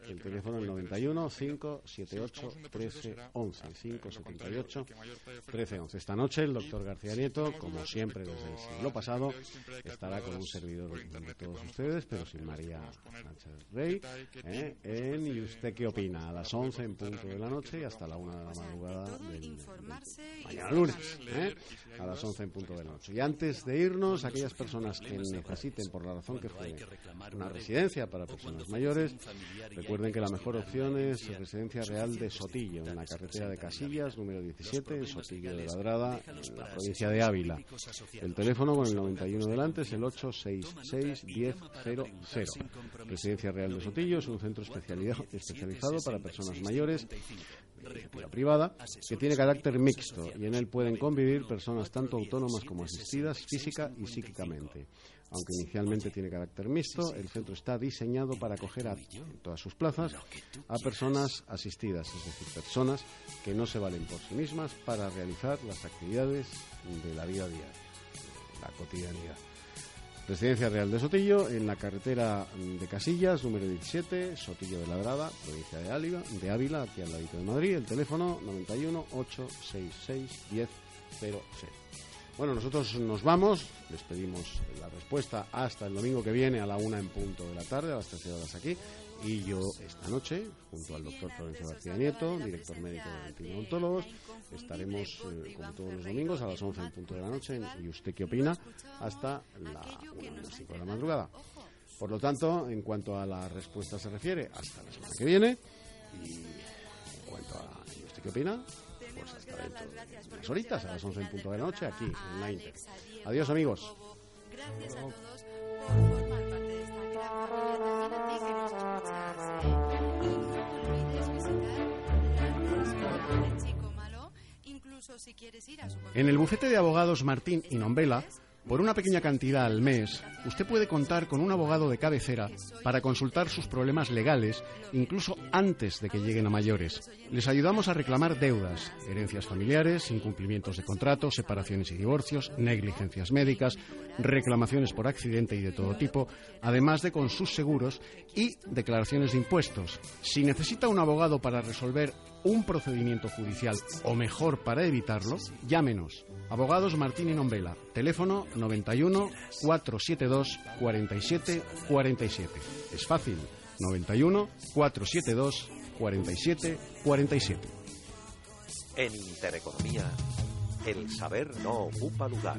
el teléfono el 91 578 13 11. 578 13 11. Esta noche el doctor García Nieto, como siempre desde el siglo pasado, estará con un servidor de todos ustedes, pero sin María Sánchez Rey, ¿eh? en ¿Y usted qué opina? A las 11 en punto de la noche y hasta la 1 de la madrugada del, del- mañana lunes, ¿eh? a las 11 en punto de la noche. Y antes de irnos, aquellas personas que necesiten, por la razón que fue, una residencia para personas mayores, recuerden que la mejor opción es Residencia Real de Sotillo, en la carretera de Casillas, número 17, en Sotillo de Ladrada, en la provincia de Ávila. El teléfono con el 91 delante es el 866-1000. Residencia Real de Sotillo es un centro especializado para personas mayores privada que tiene carácter mixto y en él pueden convivir personas tanto autónomas como asistidas física y psíquicamente. Aunque inicialmente tiene carácter mixto, el centro está diseñado para acoger a, en todas sus plazas a personas asistidas, es decir, personas que no se valen por sí mismas para realizar las actividades de la vida diaria, la cotidianidad. Residencia Real de Sotillo, en la carretera de Casillas, número 17, Sotillo de Ladrada, provincia de Ávila, de Ávila, aquí al ladito de Madrid. El teléfono 91 866 1000. Bueno, nosotros nos vamos, les pedimos la respuesta hasta el domingo que viene a la una en punto de la tarde, a las 13 horas aquí. Y yo esta noche, junto al doctor Florencio García Nieto, director médico de Odontólogos, estaremos, eh, como todos los domingos, a las 11 en punto de la noche. ¿Y usted qué opina? Hasta la 1 menos 5 de la madrugada. Por lo tanto, en cuanto a la respuesta se refiere, hasta la semana que viene. Y en cuanto a ¿y usted qué opina? Pues hasta dentro de unas horitas, a las 11 en punto de la noche, aquí en la Inter. Adiós, amigos. Gracias a todos por formar parte de esta gran familia En el bufete de abogados Martín y Nombela, por una pequeña cantidad al mes, usted puede contar con un abogado de cabecera para consultar sus problemas legales, incluso antes de que lleguen a mayores. Les ayudamos a reclamar deudas, herencias familiares, incumplimientos de contratos, separaciones y divorcios, negligencias médicas, reclamaciones por accidente y de todo tipo, además de con sus seguros y declaraciones de impuestos. Si necesita un abogado para resolver un procedimiento judicial o mejor para evitarlo, llámenos. Abogados Martín y Nombela. Teléfono 91 472 47 47. Es fácil. 91 472 47 47. En Intereconomía, el saber no ocupa lugar.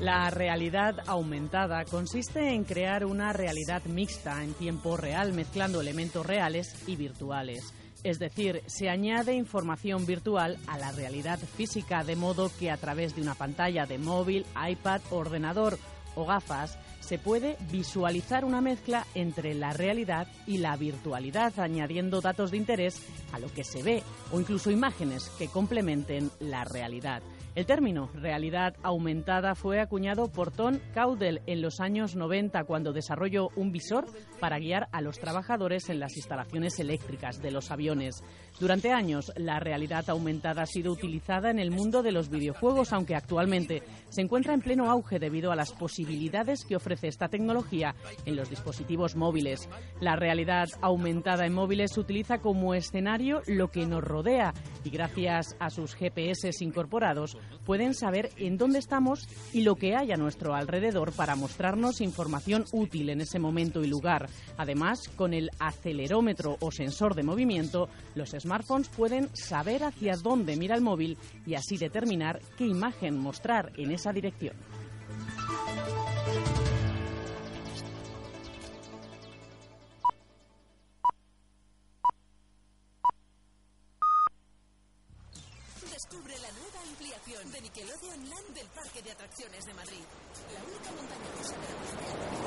La realidad aumentada consiste en crear una realidad mixta en tiempo real, mezclando elementos reales y virtuales. Es decir, se añade información virtual a la realidad física, de modo que a través de una pantalla de móvil, iPad, ordenador o gafas, se puede visualizar una mezcla entre la realidad y la virtualidad, añadiendo datos de interés a lo que se ve o incluso imágenes que complementen la realidad. El término realidad aumentada fue acuñado por Tom Caudel en los años 90 cuando desarrolló un visor para guiar a los trabajadores en las instalaciones eléctricas de los aviones. Durante años, la realidad aumentada ha sido utilizada en el mundo de los videojuegos, aunque actualmente se encuentra en pleno auge debido a las posibilidades que ofrece esta tecnología en los dispositivos móviles. La realidad aumentada en móviles utiliza como escenario lo que nos rodea y gracias a sus GPS incorporados pueden saber en dónde estamos y lo que hay a nuestro alrededor para mostrarnos información útil en ese momento y lugar. Además, con el acelerómetro o sensor de movimiento, los smartphones pueden saber hacia dónde mira el móvil y así determinar qué imagen mostrar en esa dirección. Del Parque de Atracciones de Madrid. La única montaña rusa de la